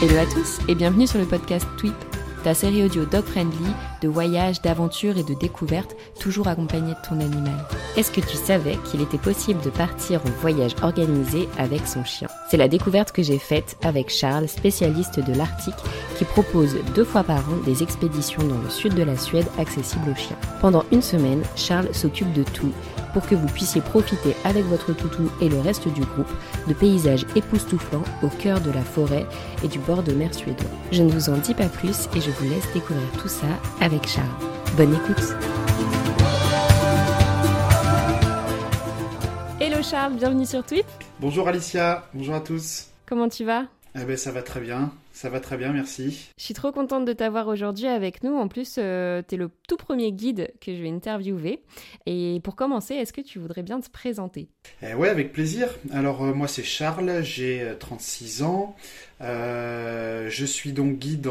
Hello à tous et bienvenue sur le podcast Tweep, ta série audio dog friendly de voyage, d'aventure et de découverte, toujours accompagnée de ton animal. Est-ce que tu savais qu'il était possible de partir en voyage organisé avec son chien? C'est la découverte que j'ai faite avec Charles, spécialiste de l'Arctique, qui propose deux fois par an des expéditions dans le sud de la Suède accessibles aux chiens. Pendant une semaine, Charles s'occupe de tout pour que vous puissiez profiter avec votre toutou et le reste du groupe de paysages époustouflants au cœur de la forêt et du bord de mer suédois. Je ne vous en dis pas plus et je vous laisse découvrir tout ça avec Charles. Bonne écoute Charles, bienvenue sur Tweet. Bonjour Alicia, bonjour à tous. Comment tu vas? Eh ben ça va très bien. Ça va très bien, merci. Je suis trop contente de t'avoir aujourd'hui avec nous. En plus, euh, tu es le tout premier guide que je vais interviewer. Et pour commencer, est-ce que tu voudrais bien te présenter? Eh Ouais, avec plaisir. Alors, euh, moi, c'est Charles, j'ai 36 euh, ans. je suis donc guide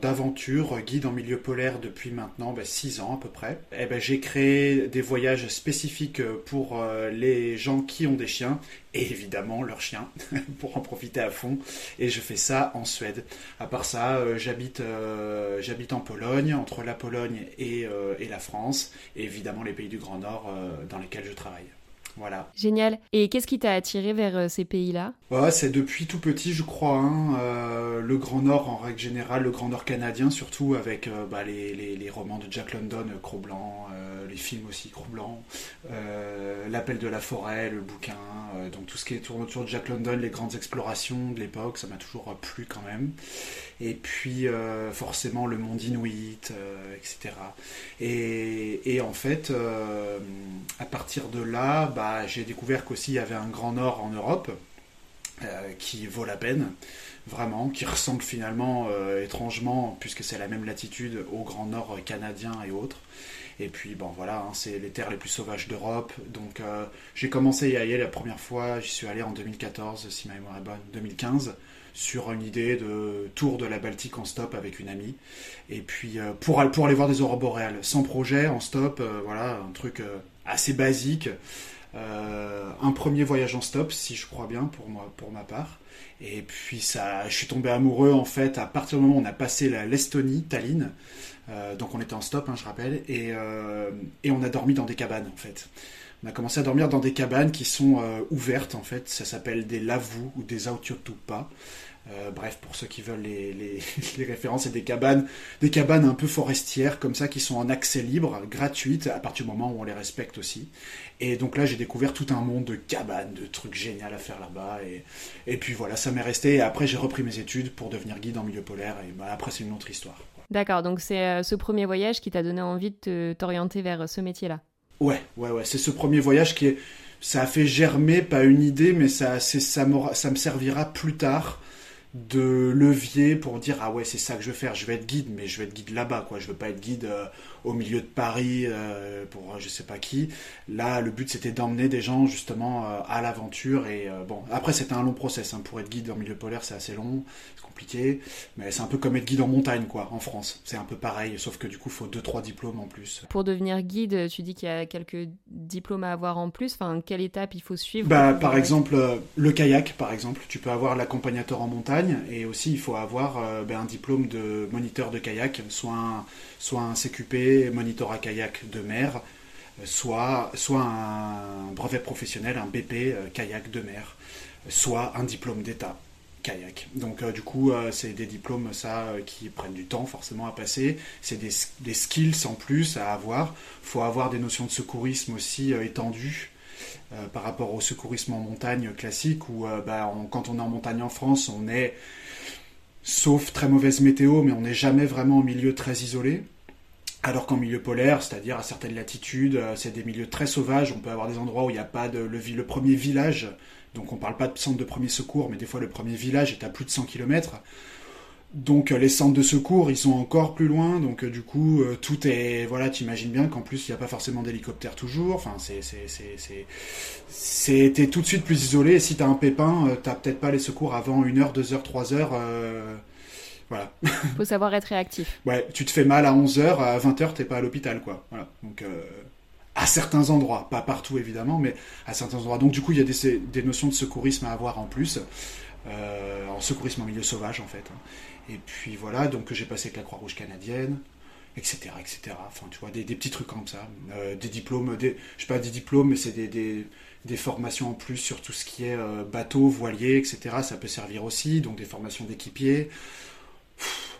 d'aventure, guide en milieu polaire depuis maintenant 6 bah, ans à peu près. Eh ben, j'ai créé des voyages spécifiques pour les gens qui ont des chiens et évidemment leurs chiens pour en profiter à fond. Et je fais ça en Suède. À part ça, euh, j'habite euh, j'habite en Pologne, entre la Pologne et, euh, et, la France, et évidemment les pays du Grand Nord dans lesquels je travaille. Voilà. Génial. Et qu'est-ce qui t'a attiré vers ces pays-là? C'est depuis tout petit, je crois. Hein, le Grand Nord en règle générale, le Grand Nord canadien surtout, avec bah, les, les, les, romans de Jack London, Cro-Blanc, les films aussi, Cro-Blanc, L'appel de la forêt, le bouquin, donc tout ce qui tourne autour de Jack London, les grandes explorations de l'époque, ça m'a toujours plu quand même. Et puis euh, forcément le monde inuit, euh, etc. Et, en fait, euh, à partir de là, bah, j'ai découvert qu'aussi il y avait un grand nord en Europe qui vaut la peine vraiment, qui ressemble finalement étrangement, puisque c'est la même latitude, au Grand Nord canadien et autres. Et puis, bon, voilà, hein, c'est les terres les plus sauvages d'Europe. Donc, euh, j'ai commencé à y aller la première fois, j'y suis allé en 2014, si ma mémoire est bonne, 2015, sur une idée de tour de la Baltique en stop avec une amie. Et puis, euh, pour, pour aller voir des aurores boréales, sans projet, en stop, euh, voilà, un truc assez basique. Un premier voyage en stop, si je crois bien, pour, moi, pour ma part. Et puis ça, je suis tombé amoureux en fait à partir du moment où on a passé l'Estonie, Tallinn. Euh, donc on était en stop, hein, je rappelle, et, euh, et, on a dormi dans des cabanes en fait. On a commencé à dormir dans des cabanes qui sont euh, ouvertes en fait. Ça s'appelle des lavous ou des autiotupa. Euh, bref, pour ceux qui veulent les, les, références, c'est des cabanes, des cabanes un peu forestières comme ça qui sont en accès libre, gratuites, à partir du moment où on les respecte aussi. Et donc là, j'ai découvert tout un monde de cabanes, de trucs géniaux à faire là-bas. Et, et puis voilà, ça m'est resté. Et après, j'ai repris mes études pour devenir guide en milieu polaire. Et bah, après, c'est une autre histoire. D'accord, donc c'est euh, ce premier voyage qui t'a donné envie de t'orienter vers ce métier-là? Ouais, ouais, ouais. C'est ce premier voyage qui est. Ça a fait germer, pas une idée, mais ça, ça, ça me servira plus tard de levier pour dire ah ouais c'est ça que je veux faire je vais être guide mais je vais être guide là-bas quoi. Je veux pas être guide euh, au milieu de Paris euh, pour je sais pas qui. Là le but c'était d'emmener des gens justement euh, à l'aventure et bon après c'était un long process hein. pour être guide en milieu polaire c'est assez long c'est compliqué mais c'est un peu comme être guide en montagne quoi en France. C'est un peu pareil sauf que du coup il faut deux trois diplômes en plus. Pour devenir guide tu dis qu'il y a quelques diplômes à avoir en plus. Enfin quelle étape il faut suivre bah, par exemple le kayak par exemple. Tu peux avoir l'accompagnateur en montagne et aussi il faut avoir euh, ben, un diplôme de moniteur de kayak, soit un, soit un CQP, moniteur à kayak de mer, soit, soit un brevet professionnel, un BP euh, kayak de mer, soit un diplôme d'État kayak. Donc euh, du coup, c'est des diplômes ça qui prennent du temps forcément à passer. C'est des, des, skills en plus à avoir. Il faut avoir des notions de secourisme aussi étendues. Euh, par rapport au secourisme en montagne classique, où euh, bah, quand on est en montagne en France, on est, sauf très mauvaise météo, mais on n'est jamais vraiment en milieu très isolé. Alors qu'en milieu polaire, c'est-à-dire à certaines latitudes, euh, c'est des milieux très sauvages. On peut avoir des endroits où il n'y a pas de le, le, premier village Donc on parle pas de centre de premier secours, mais des fois le premier village est à plus de 100 km. Donc les centres de secours, ils sont encore plus loin. Donc du coup, tout est voilà, t'imagines bien qu'en plus il n'y a pas forcément d'hélicoptère toujours. Enfin, c'est c'est t'es tout de suite plus isolé. Et si t'as un pépin, t'as peut-être pas les secours avant une heure, deux heures, trois heures. Voilà. Faut savoir être réactif. ouais, tu te fais mal à 11h, à 20h, t'es pas à l'hôpital, quoi. Voilà. Donc, euh, à certains endroits, pas partout évidemment, mais à certains endroits. Donc, du coup, il y a des, des notions de secourisme à avoir en plus. Euh, en secourisme en milieu sauvage, en fait. Hein. Et puis voilà, donc j'ai passé avec la Croix-Rouge canadienne, etc., etc. Enfin, tu vois, des, petits trucs comme ça. Euh, des diplômes, des, je sais pas des diplômes, mais c'est des, des, des, formations en plus sur tout ce qui est bateau, voilier, etc. Ça peut servir aussi, donc des formations d'équipiers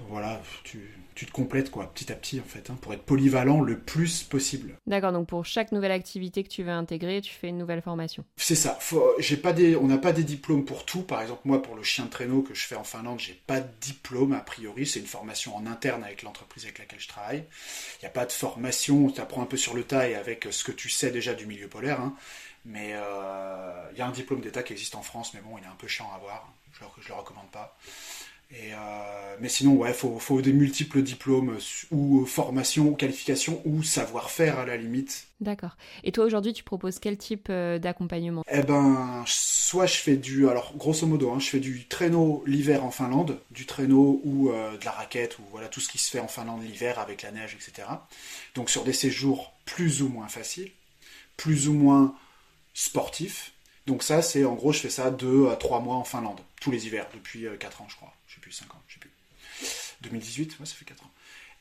voilà, tu, te complètes quoi, petit à petit en fait, hein, pour être polyvalent le plus possible. D'accord, donc pour chaque nouvelle activité que tu veux intégrer, tu fais une nouvelle formation. C'est ça. j'ai pas des, on n'a pas des diplômes pour tout. Par exemple, moi pour le chien de traîneau que je fais en Finlande, j'ai pas de diplôme a priori. C'est une formation en interne avec l'entreprise avec laquelle je travaille. Il n'y a pas de formation. Tu apprends un peu sur le tas et avec ce que tu sais déjà du milieu polaire. Hein. Mais euh, il y a un diplôme d'État qui existe en France, mais bon, il est un peu chiant à avoir. Je, je le recommande pas. Euh, mais sinon, ouais, faut, faut des multiples diplômes ou formations ou qualifications ou savoir-faire à la limite. D'accord. Et toi aujourd'hui, tu proposes quel type euh, d'accompagnement? Eh ben, soit je fais du, alors grosso modo, hein, je fais du traîneau l'hiver en Finlande, du traîneau ou euh, de la raquette ou voilà tout ce qui se fait en Finlande l'hiver avec la neige, etc. Donc sur des séjours plus ou moins faciles, plus ou moins sportifs. Donc ça, c'est en gros, je fais ça deux à trois mois en Finlande, tous les hivers, depuis quatre ans, je crois. 5 ans, je sais plus. 2018, ouais, ça fait 4 ans.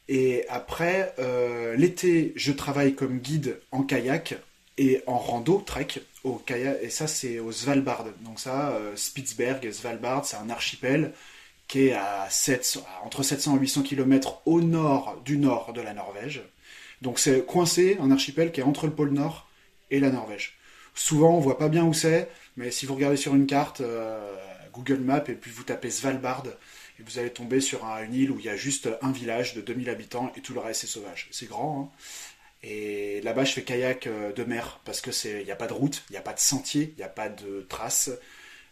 Et après, euh, l'été, je travaille comme guide en kayak et en rando, trek, au kayak, et ça c'est au Svalbard. Donc ça, euh, Svalbard, c'est un archipel qui est à 700, entre 700 et 800 km au nord du nord de la Norvège. Donc c'est coincé, un archipel qui est entre le pôle Nord et la Norvège. Souvent on voit pas bien où c'est, mais si vous regardez sur une carte, euh, Google Maps, et puis vous tapez Svalbard, et vous allez tomber sur une île où il y a juste un village de 2000 habitants et tout le reste est sauvage. C'est grand, hein et là-bas, je fais kayak euh, de mer parce que c'est, il n'y a pas de route, il n'y a pas de sentier, il n'y a pas de traces,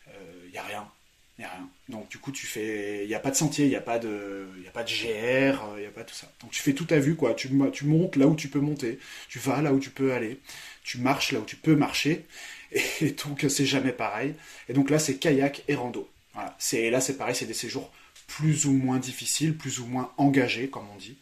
euh, il n'y a rien, il a rien. Donc du coup, tu fais, il n'y a pas de sentier, il n'y a pas de, a pas de GR, euh, il n'y a pas tout ça. Donc tu fais tout à vue, quoi. Tu montes là où tu peux monter, tu vas là où tu peux aller, tu marches là où tu peux marcher, et donc c'est jamais pareil. Et donc là, c'est kayak et rando. C'est là, c'est pareil, c'est des séjours plus ou moins difficiles, plus ou moins engagés, comme on dit.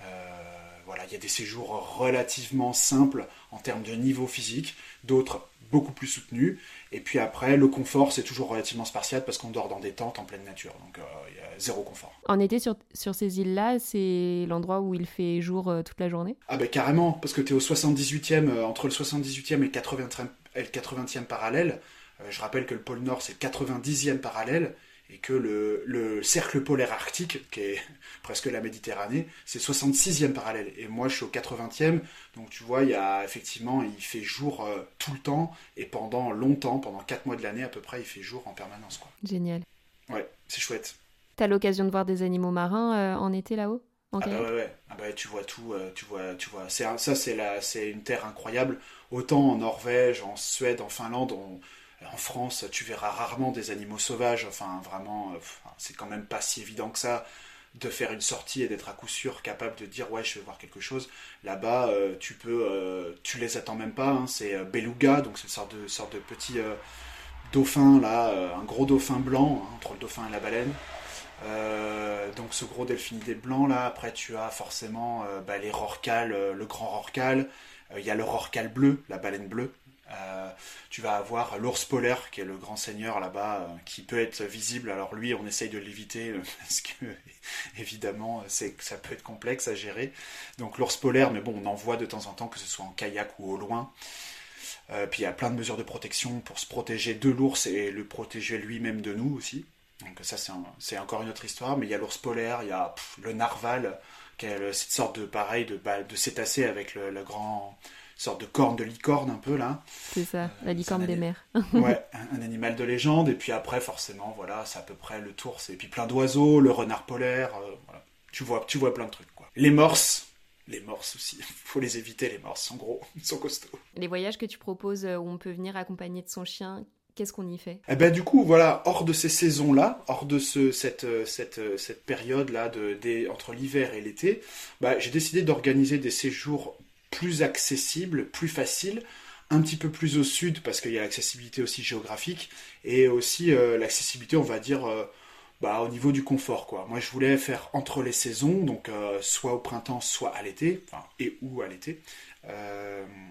Euh, voilà, il y a des séjours relativement simples en termes de niveau physique, d'autres beaucoup plus soutenus. Et puis après, le confort, c'est toujours relativement spartiate parce qu'on dort dans des tentes en pleine nature. Donc euh, il y a zéro confort. En été, sur, sur ces îles-là, c'est l'endroit où il fait jour euh, toute la journée? Ah ben carrément, parce que tu es au 78e, entre le 78e et le 80e, et le 80e parallèle. je rappelle que le pôle Nord, c'est le 90e parallèle et que le, cercle polaire arctique, qui est presque la Méditerranée, c'est 66e parallèle. Et moi, je suis au 80e, donc tu vois, il y a effectivement, il fait jour euh, tout le temps, et pendant longtemps, pendant 4 mois de l'année à peu près, il fait jour en permanence. Quoi. Génial. Ouais, c'est chouette. T'as l'occasion de voir des animaux marins euh, en été là-haut ah bah ouais, ouais. Ah bah, tu vois tout, euh, tu vois, tu vois. ça, c'est c'est une terre incroyable. Autant en Norvège, en Suède, en Finlande, on, en France, tu verras rarement des animaux sauvages. Enfin, vraiment, euh, c'est quand même pas si évident que ça de faire une sortie et d'être à coup sûr capable de dire ouais je vais voir quelque chose là-bas euh, tu peux euh, tu les attends même pas hein. c'est beluga donc c'est une sorte de petit dauphin là un gros dauphin blanc hein, entre le dauphin et la baleine donc ce gros delphinidé blanc là après tu as forcément bah, les rorquals le grand rorqual il y a le rorqual bleu la baleine bleue euh, tu vas avoir l'ours polaire, qui est le grand seigneur là-bas, euh, qui peut être visible. Alors lui, on essaye de l'éviter, euh, parce que évidemment, ça peut être complexe à gérer. Donc l'ours polaire, mais bon, on en voit de temps en temps, que ce soit en kayak ou au loin. puis il y a plein de mesures de protection pour se protéger de l'ours et le protéger lui-même de nous aussi. Donc ça, c'est, encore une autre histoire. Mais il y a l'ours polaire, il y a le narval, qui est cette sorte de pareil de, de cétacé avec le grand sorte de corne de licorne un peu là. C'est ça, euh, la licorne des mers. ouais, un, animal de légende. Et puis après, forcément, voilà, c'est à peu près le tour. Et puis plein d'oiseaux, le renard polaire. Euh, voilà. Tu vois, tu vois plein de trucs quoi. Les morses. Les morses aussi, faut les éviter les morses, en gros, ils sont costauds. Les voyages que tu proposes euh, où on peut venir accompagner de son chien, qu'est-ce qu'on y fait? Eh ben du coup, voilà, hors de ces saisons-là, hors de ce, cette, cette, cette période-là de, des, entre l'hiver et l'été, bah, j'ai décidé d'organiser des séjours plus accessibles, plus faciles, un petit peu plus au sud parce qu'il y a l'accessibilité aussi géographique et aussi euh, l'accessibilité, on va dire, euh, bah, au niveau du confort. Quoi. Moi, je voulais faire entre les saisons, donc euh, soit au printemps, soit à l'été, enfin, et ou à l'été.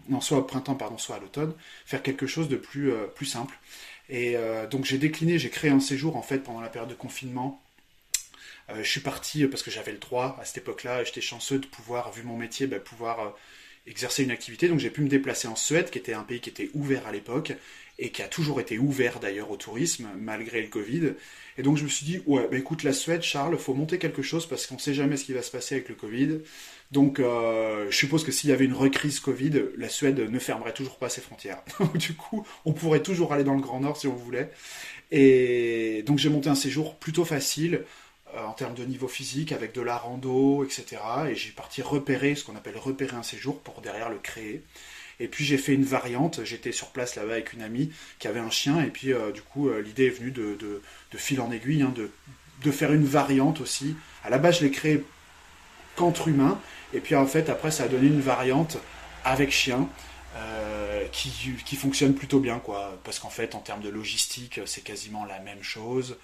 non, soit au printemps, pardon, soit à l'automne, faire quelque chose de plus, plus simple. Et donc j'ai décliné, j'ai créé un séjour en fait pendant la période de confinement je suis parti parce que j'avais le droit à cette époque-là, j'étais chanceux de pouvoir, vu mon métier, bah, pouvoir exercer une activité. Donc j'ai pu me déplacer en Suède, qui était un pays qui était ouvert à l'époque et qui a toujours été ouvert d'ailleurs au tourisme malgré le Covid. Et donc je me suis dit ouais, bah écoute la Suède, Charles, faut monter quelque chose parce qu'on sait jamais ce qui va se passer avec le Covid. Donc euh, je suppose que s'il y avait une recrise Covid, la Suède ne fermerait toujours pas ses frontières. du coup, on pourrait toujours aller dans le Grand Nord si on voulait. Et donc j'ai monté un séjour plutôt facile en termes de niveau physique, avec de la rando, etc. Et j'ai parti repérer, ce qu'on appelle repérer un séjour, pour derrière le créer. Et puis j'ai fait une variante, j'étais sur place là-bas avec une amie qui avait un chien, et puis euh, du coup euh, l'idée est venue de, fil en aiguille, hein, de, de, faire une variante aussi. À la base je l'ai créé qu'entre humains, et puis en fait après ça a donné une variante avec chien. qui, qui, fonctionne plutôt bien quoi parce qu'en fait en termes de logistique c'est quasiment la même chose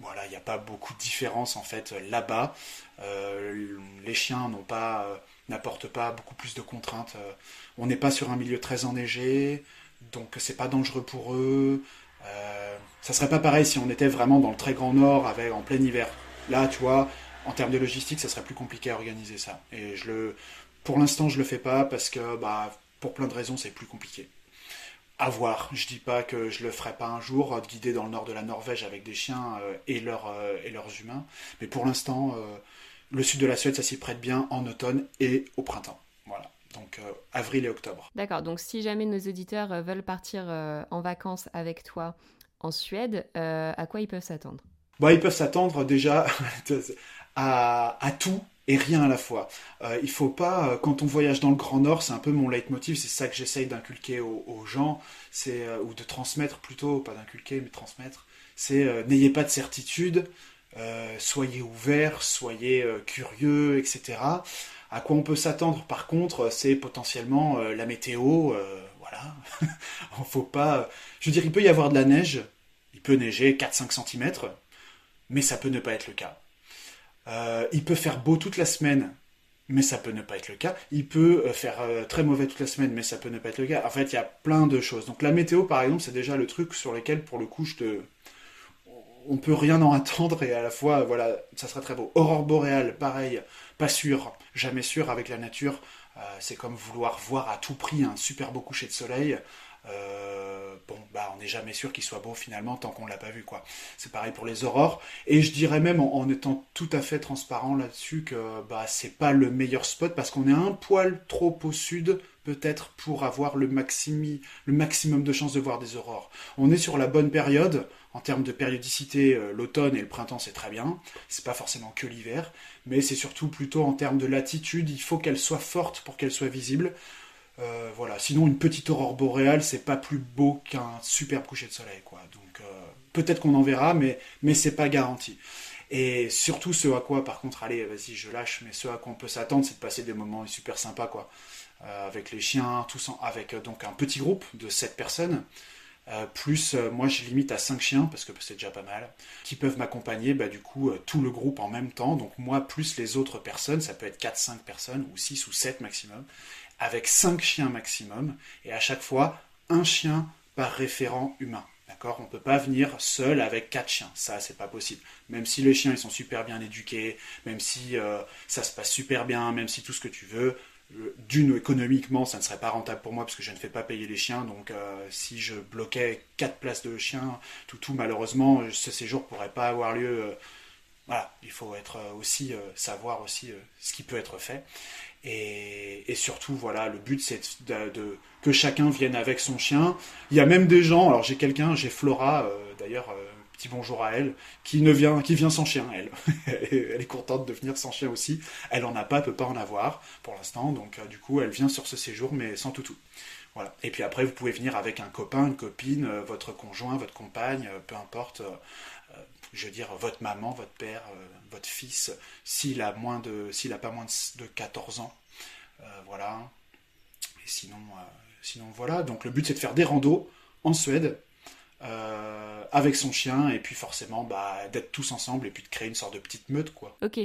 voilà, il n'y a pas beaucoup de différence en fait là-bas. Euh, les chiens euh, n'apportent pas beaucoup plus de contraintes. Euh, on n'est pas sur un milieu très enneigé, donc c'est pas dangereux pour eux. ça serait pas pareil si on était vraiment dans le très grand nord, avec en plein hiver. Là, tu vois, en termes de logistique, ça serait plus compliqué à organiser ça. Et je le, pour l'instant, je le fais pas parce que, bah, pour plein de raisons, c'est plus compliqué à voir. Je dis pas que je le ferai pas un jour, euh, de guider dans le nord de la Norvège avec des chiens euh, et, leurs, euh, et leurs humains. Mais pour l'instant, le sud de la Suède, ça s'y prête bien en automne et au printemps. Voilà. Donc avril et octobre. D'accord. Donc si jamais nos auditeurs veulent partir en vacances avec toi en Suède, à quoi ils peuvent s'attendre? Bah, Ils peuvent s'attendre déjà à, à tout et rien à la fois. Euh, il faut pas, euh, quand on voyage dans le Grand Nord, c'est un peu mon leitmotiv, c'est ça que j'essaye d'inculquer aux, gens, c'est euh, ou de transmettre plutôt, pas d'inculquer, mais transmettre. C'est n'ayez pas de certitude, soyez ouverts, soyez curieux, etc. À quoi on peut s'attendre, par contre, c'est potentiellement la météo, voilà. on faut pas. Je veux dire, il peut y avoir de la neige, il peut neiger 4-5 cm, mais ça peut ne pas être le cas. Euh, il peut faire beau toute la semaine, mais ça peut ne pas être le cas. Il peut euh, faire euh, très mauvais toute la semaine, mais ça peut ne pas être le cas. En fait, il y a plein de choses. Donc la météo, par exemple, c'est déjà le truc sur lequel, pour le coup, je te... on peut rien en attendre et à la fois, voilà, ça sera très beau. Aurore boréale, pareil, pas sûr, jamais sûr avec la nature. c'est comme vouloir voir à tout prix un super beau coucher de soleil. Euh, bon, bah, on n'est jamais sûr qu'il soit beau finalement tant qu'on l'a pas vu, quoi. C'est pareil pour les aurores. Et je dirais même, en, étant tout à fait transparent là-dessus, que bah, c'est pas le meilleur spot parce qu'on est un poil trop au sud, peut-être, pour avoir le, le maximum de chances de voir des aurores. On est sur la bonne période. En termes de périodicité, euh, l'automne et le printemps, c'est très bien. C'est pas forcément que l'hiver, mais c'est surtout plutôt en termes de latitude. Il faut qu'elle soit forte pour qu'elle soit visible. Euh, voilà. Sinon, une petite aurore boréale, c'est pas plus beau qu'un superbe coucher de soleil, quoi. Donc, euh, peut-être qu'on en verra, mais, mais c'est pas garanti. Et surtout, ce à quoi, par contre, allez, vas-y, je lâche, mais ce à quoi on peut s'attendre, c'est de passer des moments super sympas, quoi. Euh, avec les chiens, tous avec donc un petit groupe de 7 personnes. plus, moi je limite à 5 chiens, parce que c'est déjà pas mal, qui peuvent m'accompagner, bah, du coup, tout le groupe en même temps. Donc moi, plus les autres personnes, ça peut être 4-5 personnes, ou 6 ou 7 maximum avec 5 chiens maximum, et à chaque fois, un chien par référent humain. D'accord? On ne peut pas venir seul avec 4 chiens. Ça, c'est pas possible. Même si les chiens, ils sont super bien éduqués, même si euh, ça se passe super bien, même si tout ce que tu veux, euh, d'une, économiquement, ça ne serait pas rentable pour moi parce que je ne fais pas payer les chiens. Donc, euh, si je bloquais 4 places de chiens, tout, tout, malheureusement, ce séjour ne pourrait pas avoir lieu. voilà, il faut être savoir aussi ce qui peut être fait. Et, surtout, voilà, le but c'est de, que chacun vienne avec son chien. Il y a même des gens, alors j'ai quelqu'un, j'ai Flora, euh, d'ailleurs, euh, petit bonjour à elle, qui ne vient, qui vient sans chien, elle. elle est contente de venir sans chien aussi. Elle en a pas, peut pas en avoir pour l'instant, donc euh, du coup, elle vient sur ce séjour, mais sans toutou. Voilà. Et puis après, vous pouvez venir avec un copain, une copine, votre conjoint, votre compagne, peu importe. je veux dire, votre maman, votre père, votre fils, s'il a moins de, s'il a pas moins de 14 ans. voilà. Et sinon, sinon voilà. Donc le but c'est de faire des randos en Suède euh, avec son chien, et puis forcément bah, d'être tous ensemble et puis de créer une sorte de petite meute. quoi. Ok,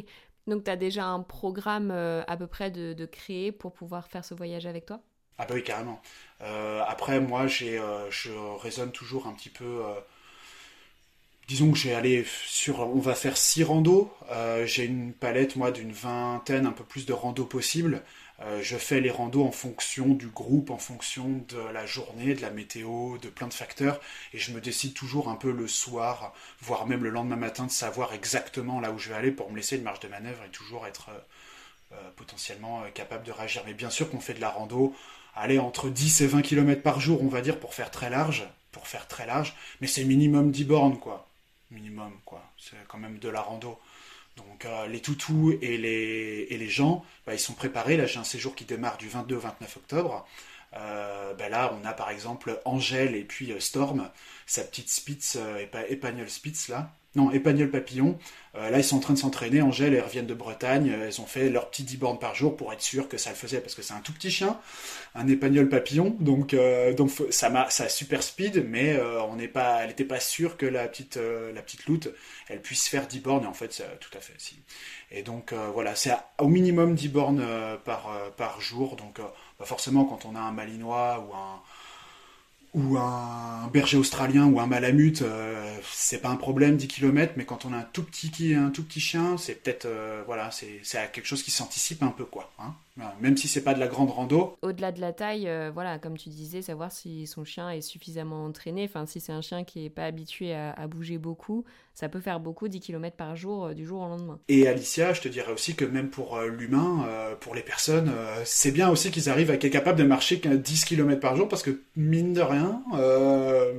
donc tu as déjà un programme euh, à peu près de, de, créer pour pouvoir faire ce voyage avec toi? Ah bah oui, carrément. Euh, après, moi, j'ai, je raisonne toujours un petit peu... Disons que j'ai allé sur, on va faire six randos. j'ai une palette moi d'une vingtaine, un peu plus de randos possibles. Euh, je fais les randos en fonction du groupe, en fonction de la journée, de la météo, de plein de facteurs, et je me décide toujours un peu le soir, voire même le lendemain matin, de savoir exactement là où je vais aller pour me laisser une marge de manœuvre et toujours être euh, euh, potentiellement capable de réagir. Mais bien sûr qu'on fait de la rando, aller entre 10 et 20 km par jour, on va dire, pour faire très large, pour faire très large, mais c'est minimum 10 bornes, quoi. Minimum, quoi. C'est quand même de la rando. Donc euh, les toutous et les, et les gens, bah, ils sont préparés. Là, j'ai un séjour qui démarre du 22 au 29 octobre. Euh, bah, là, on a par exemple Angèle et puis euh, Storm, sa petite Spitz, Épagnol Spitz là, non, Épagnol Papillon. Euh, là, ils sont en train de s'entraîner. Angèle, elles reviennent de Bretagne. Euh, elles ont fait leur petit 10 bornes par jour pour être sûr que ça le faisait, parce que c'est un tout petit chien, un Épagnol Papillon. Donc, euh, donc ça, m'a, ça a super speed, mais on n'est pas, elle n'était pas sûre que la petite, la petite elle puisse faire 10 bornes. Et en fait, tout à fait si. Et donc, voilà, c'est au minimum 10 bornes par, par jour. Donc, bah, forcément, quand on a un Malinois ou un ou un berger australien ou un malamute, euh, c'est pas un problème 10 km, mais quand on a un tout petit, un tout petit chien, c'est peut-être euh, voilà, c'est quelque chose qui s'anticipe un peu quoi. Hein même si c'est pas de la grande rando. Au-delà de la taille, euh, voilà, comme tu disais, savoir si son chien est suffisamment entraîné. Enfin, si c'est un chien qui est pas habitué à, bouger beaucoup, ça peut faire beaucoup 10 km par jour euh, du jour au lendemain. Et Alicia, je te dirais aussi que même pour euh, l'humain, pour les personnes, c'est bien aussi qu'ils arrivent à être capables de marcher 10 km par jour parce que mine de rien,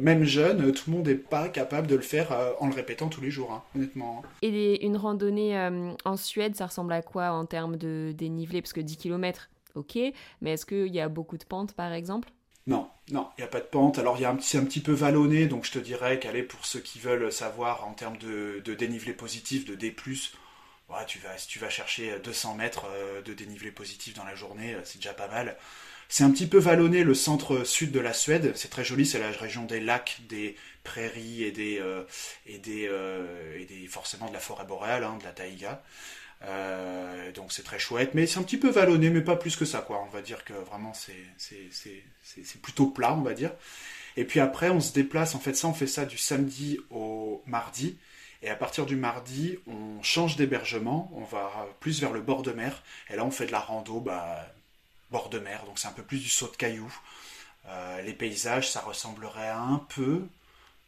même jeune, tout le monde n'est pas capable de le faire en le répétant tous les jours, hein, honnêtement. Et une randonnée en Suède, ça ressemble à quoi en termes de dénivelé? Parce que 10 km ok, mais est-ce qu'il y a beaucoup de pentes par exemple? Non, non, il n'y a pas de pente. Alors, il y a un petit, un petit peu vallonné, donc je te dirais qu'aller pour ceux qui veulent savoir en termes de, dénivelé positif, de D+, ouais, tu vas, si tu vas chercher 200 mètres euh, de dénivelé positif dans la journée, euh, c'est déjà pas mal. C'est un petit peu vallonné le centre-sud de la Suède, c'est très joli, c'est la région des lacs, des prairies et des, euh, et des, et des forcément de la forêt boréale, hein, de la taïga. Euh, donc c'est très chouette, mais c'est un petit peu vallonné, mais pas plus que ça, quoi. On va dire que vraiment c'est plutôt plat, on va dire. Et puis après, on se déplace, en fait, ça, on fait ça du samedi au mardi. Et à partir du mardi, on change d'hébergement, on va plus vers le bord de mer. Et là, on fait de la rando, bah, bord de mer, donc c'est un peu plus du saut de cailloux. Euh, les paysages, ça ressemblerait un peu,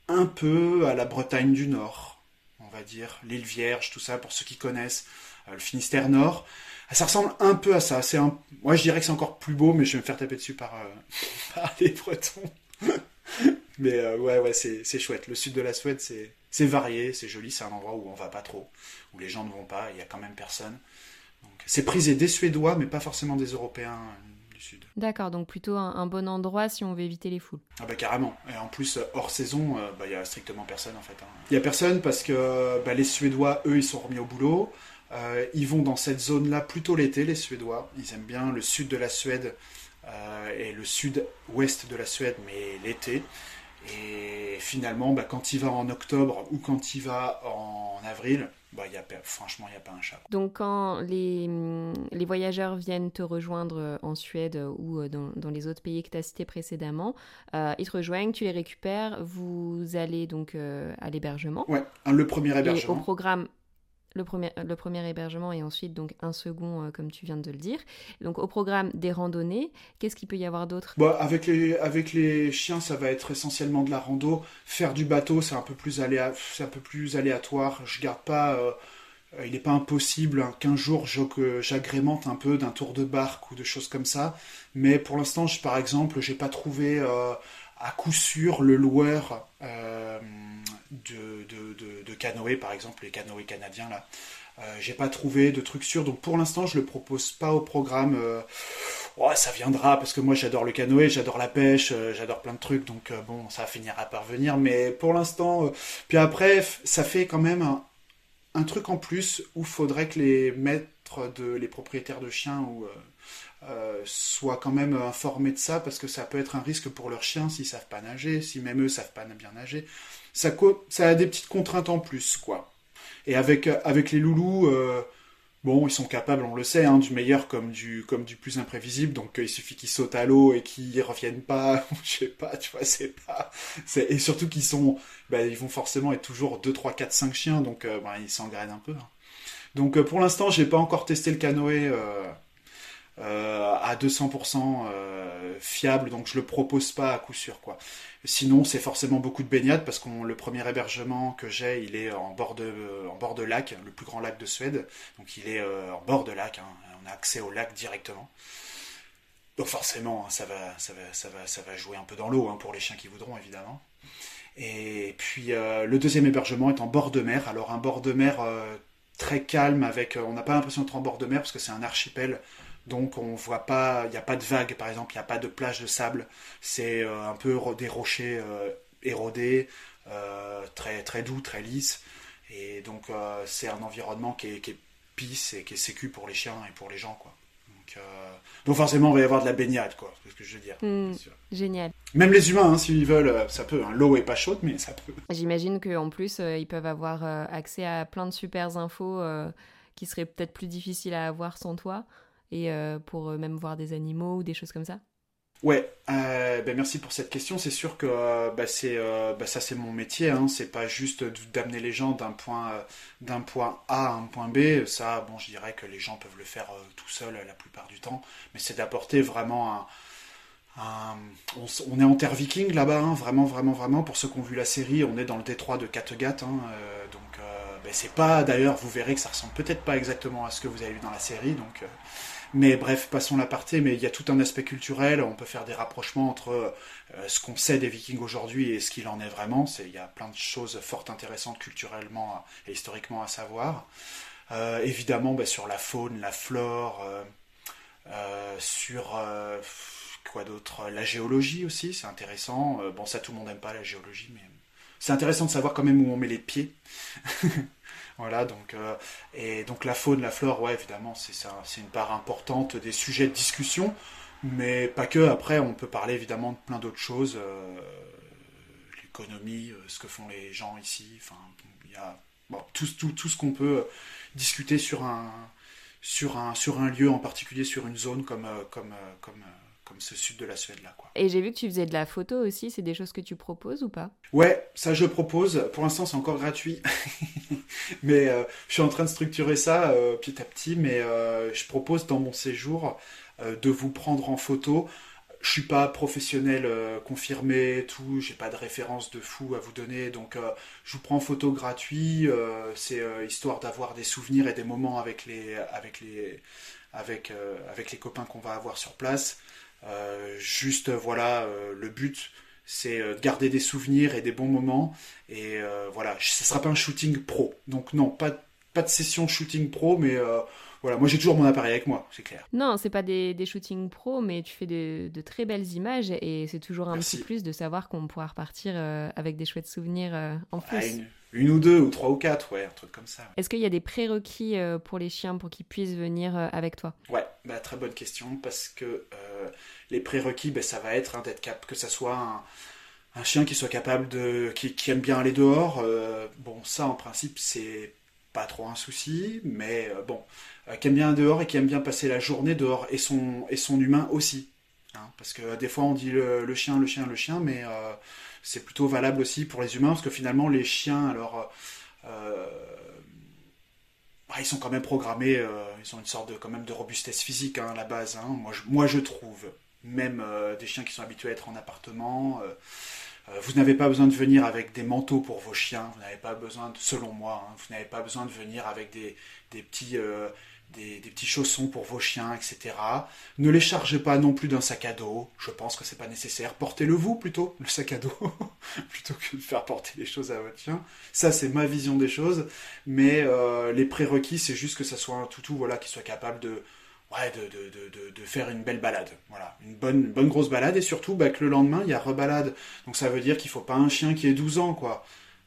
un peu à la Bretagne du Nord, on va dire, l'île Vierge, tout ça, pour ceux qui connaissent. Euh, le Finistère Nord. Ça ressemble un peu à ça. C'est. Moi, je dirais que c'est encore plus beau, mais je vais me faire taper dessus par, euh, les Bretons. mais ouais, ouais, c'est chouette. Le sud de la Suède, c'est varié, c'est joli, c'est un endroit où on va pas trop, où les gens ne vont pas, il y a quand même personne. C'est prisé des Suédois, mais pas forcément des Européens du sud. D'accord, donc plutôt un, bon endroit si on veut éviter les foules. Ah bah carrément. Et en plus, hors saison, bah, il y a strictement personne en fait. Hein. Il y a personne parce que bah, les Suédois, eux, ils sont remis au boulot. Euh, ils vont dans cette zone-là plutôt l'été, les Suédois. Ils aiment bien le sud de la Suède euh, et le sud-ouest de la Suède, mais l'été. Et finalement, bah, quand il va en octobre ou quand il va en avril, bah, y a, franchement, il n'y a pas un chat. Donc quand les, les, voyageurs viennent te rejoindre en Suède ou dans, dans les autres pays que tu as cités précédemment, euh, ils te rejoignent, tu les récupères, vous allez donc à l'hébergement. Ouais, le premier hébergement. Et au programme le premier, le premier hébergement et ensuite donc un second, euh, comme tu viens de le dire. Donc au programme des randonnées, qu'est-ce qu'il peut y avoir d'autre? Bah, avec, les, avec les chiens, ça va être essentiellement de la rando. Faire du bateau, c'est un, peu plus un peu plus aléatoire. Je garde pas. Euh, il n'est pas impossible hein, qu'un jour j'agrémente un peu d'un tour de barque ou de choses comme ça. Mais pour l'instant, par exemple, j'ai pas trouvé euh, à coup sûr le loueur de, de, canoë, par exemple, les canoës canadiens là. Euh, j'ai pas trouvé de truc sûr, donc pour l'instant je le propose pas au programme. Euh, ça viendra parce que moi j'adore le canoë, j'adore la pêche, j'adore plein de trucs, donc bon, ça finira par venir. Mais pour l'instant, puis après, ça fait quand même un, un truc en plus où faudrait que les maîtres de les propriétaires de chiens ou euh, soient quand même informés de ça parce que ça peut être un risque pour leurs chiens s'ils savent pas nager, si même eux savent pas bien nager. Ça, a des petites contraintes en plus, quoi. Et avec, avec les loulous, euh, bon, ils sont capables, on le sait, hein, du meilleur comme du, comme du plus imprévisible. Donc il suffit qu'ils sautent à l'eau et qu'ils reviennent pas. Je sais pas, tu vois, c'est pas. Et surtout qu'ils sont, bah, ils vont forcément être toujours 2, 3, 4, 5 chiens, donc euh, bah, ils s'engrainent un peu. Hein. Donc pour l'instant, j'ai pas encore testé le canoë. Euh, à 200% euh, fiable, donc je le propose pas à coup sûr quoi. Sinon, c'est forcément beaucoup de baignade parce que le premier hébergement que j'ai, il est en bord de en bord de lac, le plus grand lac de Suède, donc il est euh, en bord de lac. Hein. on a accès au lac directement. Donc forcément, hein, ça va, ça va, ça va, ça va jouer un peu dans l'eau hein, pour les chiens qui voudront évidemment. Et puis le deuxième hébergement est en bord de mer. Alors un bord de mer très calme avec, on n'a pas l'impression d'être en bord de mer parce que c'est un archipel donc on voit pas, il n'y a pas de vagues par exemple, il n'y a pas de plage de sable. C'est euh, un peu des rochers euh, érodés, euh, très très doux, très lisses. Et donc c'est un environnement qui est, qui est pisse et qui est sécu pour les chiens et pour les gens quoi. Donc, forcément, il va y avoir de la baignade, quoi. C'est ce que je veux dire. Hmm, génial. Même les humains, hein, s'ils veulent, ça peut. Hein. L'eau est pas chaude, mais ça peut. J'imagine qu'en plus, ils peuvent avoir accès à plein de super infos qui seraient peut-être plus difficiles à avoir sans toi et euh, pour euh, même voir des animaux ou des choses comme ça Ouais, euh, ben merci pour cette question. C'est sûr que ben c'est, ben ça c'est mon métier. Hein. C'est pas juste d'amener les gens d'un point d'un point A à un point B. Ça, bon, je dirais que les gens peuvent le faire tout seuls la plupart du temps. Mais c'est d'apporter vraiment un, on, est en terre viking là-bas, hein. vraiment, vraiment, vraiment. Pour ceux qui ont vu la série, on est dans le détroit de Kattegat, hein. donc ben c'est pas. D'ailleurs, vous verrez que ça ressemble peut-être pas exactement à ce que vous avez vu dans la série, donc mais bref, passons l'aparté, mais il y a tout un aspect culturel, on peut faire des rapprochements entre euh, ce qu'on sait des vikings aujourd'hui et ce qu'il en est vraiment. il y a plein de choses fort intéressantes culturellement et historiquement à savoir. Euh, évidemment, bah, sur la faune, la flore, euh, sur quoi d'autre La géologie aussi, c'est intéressant. bon, ça, tout le monde n'aime pas la géologie, mais c'est intéressant de savoir quand même où on met les pieds. Voilà, donc, euh, et donc la faune, la flore, ouais, évidemment, c'est une part importante des sujets de discussion, mais pas que. Après, on peut parler évidemment de plein d'autres choses, euh, l'économie, euh, ce que font les gens ici, enfin, il y a tout, tout, tout ce qu'on peut discuter sur un, sur, un, sur un lieu en particulier, sur une zone comme, comme, comme comme ce sud de la Suède là quoi. Et j'ai vu que tu faisais de la photo aussi, c'est des choses que tu proposes ou pas? Ouais, ça je propose. Pour l'instant c'est encore gratuit, mais euh, je suis en train de structurer ça euh, petit à petit. Mais euh, je propose dans mon séjour de vous prendre en photo. Je suis pas professionnel confirmé, tout. J'ai pas de référence de fou à vous donner, donc je vous prends en photo gratuit. c'est histoire d'avoir des souvenirs et des moments avec les avec les avec avec les copains qu'on va avoir sur place. Euh, juste, voilà, euh, le but, c'est euh, de garder des souvenirs et des bons moments. Et voilà, ce sera pas un shooting pro. Donc non, pas, pas de session shooting pro, mais voilà, moi j'ai toujours mon appareil avec moi, c'est clair. Non, c'est pas des, des shootings pro, mais tu fais de, de très belles images et c'est toujours un petit plus de savoir qu'on pourra repartir avec des chouettes souvenirs en plus. une, ou deux, ou trois ou quatre, ouais, un truc comme ça. Est-ce qu'il y a des prérequis pour les chiens pour qu'ils puissent venir avec toi? Ouais, bah, très bonne question parce que les prérequis, ben, ça va être hein, d'être cap que ça soit un, chien qui soit capable de, qui, aime bien aller dehors. Euh, bon, ça en principe c'est pas trop un souci, mais euh, bon, euh, qui aime bien dehors et qui aime bien passer la journée dehors et son et son humain aussi. Hein, parce que des fois on dit le, chien, le chien, le chien, mais c'est plutôt valable aussi pour les humains parce que finalement les chiens, alors bah, ils sont quand même programmés, ils ont une sorte de quand même de robustesse physique hein, à la base. moi, moi je trouve même euh, des chiens qui sont habitués à être en appartement. Euh, euh, vous n'avez pas besoin de venir avec des manteaux pour vos chiens, vous n'avez pas besoin, selon moi, hein, vous n'avez pas besoin de venir avec des, petits, des, petits chaussons pour vos chiens, etc. Ne les chargez pas non plus d'un sac à dos, je pense que c'est pas nécessaire. Portez-le vous plutôt, le sac à dos, plutôt que de faire porter les choses à votre chien. Ça, c'est ma vision des choses, mais les prérequis, c'est juste que ça soit un toutou voilà, qui soit capable de ouais, de, de, faire une belle balade. Voilà, une bonne, bonne grosse balade et surtout bah, que le lendemain il y a rebalade. Donc ça veut dire qu'il faut pas un chien qui ait 12 ans quoi.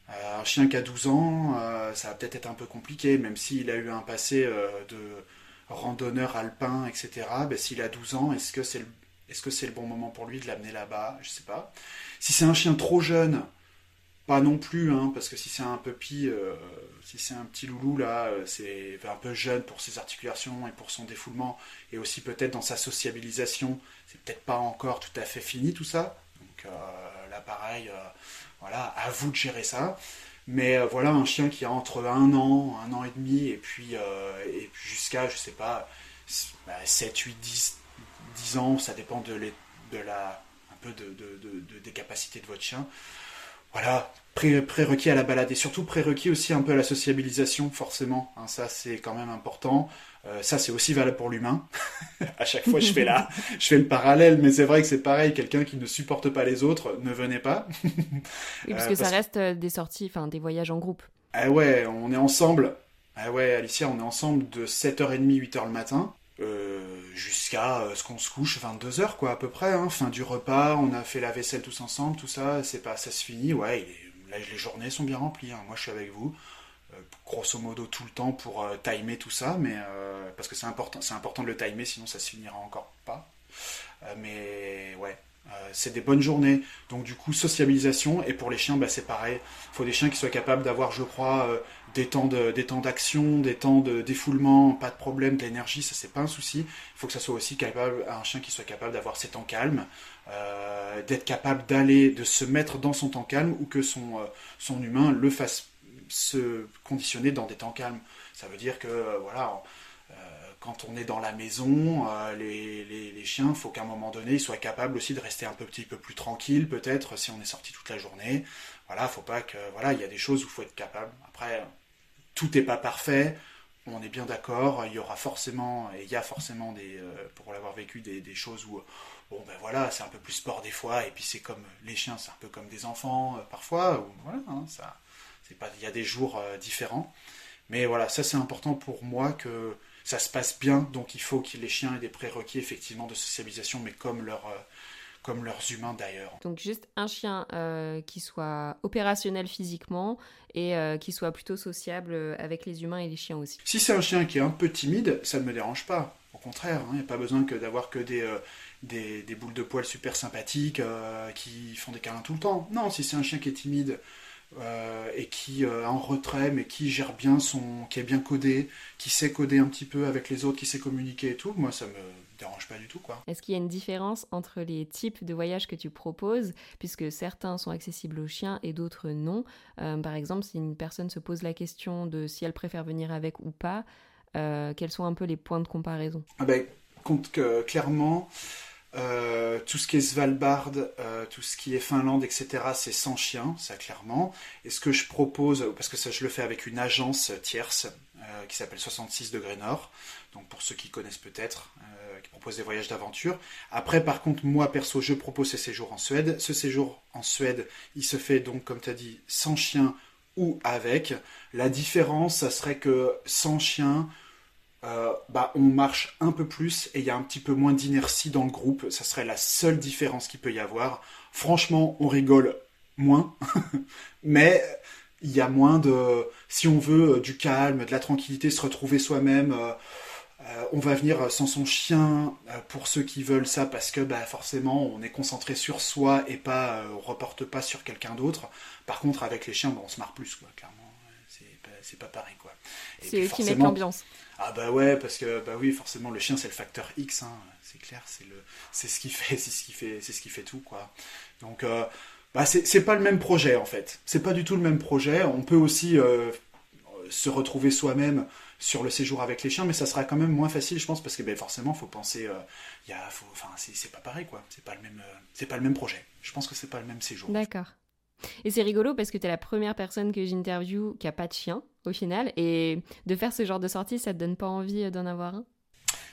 Un chien qui a 12 ans, ça va peut-être être un peu compliqué, même s'il a eu un passé de randonneur alpin, etc. Ben, s'il a 12 ans, est-ce que c'est le, bon moment pour lui de l'amener là-bas? Je sais pas. Si c'est un chien trop jeune, pas non plus, hein, parce que si c'est un puppy, euh, si c'est un petit loulou là, euh, c'est un peu jeune pour ses articulations et pour son défoulement, et aussi peut-être dans sa sociabilisation, c'est peut-être pas encore tout à fait fini tout ça. Donc euh, là pareil, voilà, à vous de gérer ça. Mais voilà, un chien qui a entre un an, un an et demi, et puis, et puis jusqu'à, je sais pas, 7, 8, 10, 10 ans, ça dépend de, la, un peu de, des capacités de votre chien. Voilà, prérequis à la balade et surtout prérequis aussi un peu à la sociabilisation, forcément. Hein, ça, c'est quand même important. Euh, ça, c'est aussi valable pour l'humain. à chaque fois, je fais là, je fais le parallèle, mais c'est vrai que c'est pareil. Quelqu'un qui ne supporte pas les autres, ne venez pas. oui, parce que ça reste euh, des sorties, enfin des voyages en groupe. Ah ouais, on est ensemble. Ah ouais, Alicia, on est ensemble de 7h30, 8h le matin. Euh, jusqu'à euh, ce qu'on se couche 22 heures quoi à peu près hein. fin du repas on a fait la vaisselle tous ensemble tout ça c'est pas ça se finit ouais les journées sont bien remplies hein. moi je suis avec vous euh, grosso modo tout le temps pour timer tout ça mais parce que c'est important c'est important de le timer sinon ça se finira encore pas mais ouais c'est des bonnes journées. Donc du coup, sociabilisation. Et pour les chiens, bah, c'est pareil. Il faut des chiens qui soient capables d'avoir, je crois, des temps de, des temps d'action, des temps de défoulement, pas de problème, de l'énergie, ça c'est pas un souci. Il faut que ça soit aussi capable, un chien qui soit capable d'avoir ses temps calmes, euh, d'être capable d'aller, de se mettre dans son temps calme ou que euh, son humain le fasse se conditionner dans des temps calmes. Ça veut dire que euh, voilà, quand on est dans la maison, les, les, chiens, il faut qu'à un moment donné, ils soient capables aussi de rester un petit peu plus tranquille, peut-être, si on est sorti toute la journée. Voilà, faut pas que. Voilà, il y a des choses où il faut être capable. Après, tout n'est pas parfait, on est bien d'accord, il y aura forcément, et il y a forcément des, euh, pour l'avoir vécu, des, choses où, bon ben voilà, c'est un peu plus sport des fois, et puis c'est comme les chiens, c'est un peu comme des enfants euh, parfois, voilà, hein, ça, pas, il y a des jours euh, différents, mais voilà, ça c'est important pour moi que ça se passe bien, donc il faut que les chiens aient des prérequis effectivement de socialisation, mais comme leur comme leurs humains d'ailleurs. Donc juste un chien euh, qui soit opérationnel physiquement et euh, qui soit plutôt sociable euh, avec les humains et les chiens aussi. Si c'est un chien qui est un peu timide, ça ne me dérange pas. Au contraire, il hein, n'y a pas besoin que d'avoir que des, des, des, boules de poils super sympathiques qui font des câlins tout le temps. Non, si c'est un chien qui est timide, euh, et qui euh, est en retrait, mais qui gère bien son, qui est bien codé, qui sait coder un petit peu avec les autres, qui sait communiquer et tout, moi ça me dérange pas du tout quoi. Est-ce qu'il y a une différence entre les types de voyages que tu proposes, puisque certains sont accessibles aux chiens et d'autres non? Euh, Par exemple, si une personne se pose la question de si elle préfère venir avec ou pas, quels sont un peu les points de comparaison? Ah ben, compte que clairement. Euh, tout ce qui est Svalbard, euh, tout ce qui est Finlande, etc., c'est sans chien, ça clairement. Et ce que je propose, parce que ça je le fais avec une agence tierce euh, qui s'appelle 66 degrés Nord, donc pour ceux qui connaissent peut-être, qui propose des voyages d'aventure. Après, par contre, moi perso, je propose ces séjours en Suède. Ce séjour en Suède, il se fait donc, comme tu as dit, sans chien ou avec. La différence, ça serait que sans chien, euh, bah, on marche un peu plus et il y a un petit peu moins d'inertie dans le groupe. Ça serait la seule différence qu'il peut y avoir. Franchement, on rigole moins, mais il y a moins de, si on veut, euh, du calme, de la tranquillité, se retrouver soi-même. Euh, on va venir sans son chien pour ceux qui veulent ça parce que bah, forcément on est concentré sur soi et pas on reporte pas sur quelqu'un d'autre. Par contre avec les chiens, on se marre plus quoi, clairement. C'est pas, pareil quoi. C'est eux qui mettent l'ambiance. Ah bah ouais, parce que bah oui, forcément le chien c'est le facteur X, hein, c'est clair, c'est le, c'est ce qui fait, c'est ce qui fait, c'est ce qui fait tout quoi. Donc euh, bah c'est pas le même projet en fait, c'est pas du tout le même projet. On peut aussi euh, se retrouver soi-même sur le séjour avec les chiens, mais ça sera quand même moins facile, je pense, parce que ben, forcément, faut penser, euh, faut, enfin, c'est pas pareil, quoi. C'est pas le même, c'est pas le même projet. Je pense que c'est pas le même séjour. D'accord. Et c'est rigolo parce que tu es la première personne que j'interviewe qui a pas de chien au final. Et de faire ce genre de sortie, ça te donne pas envie d'en avoir un?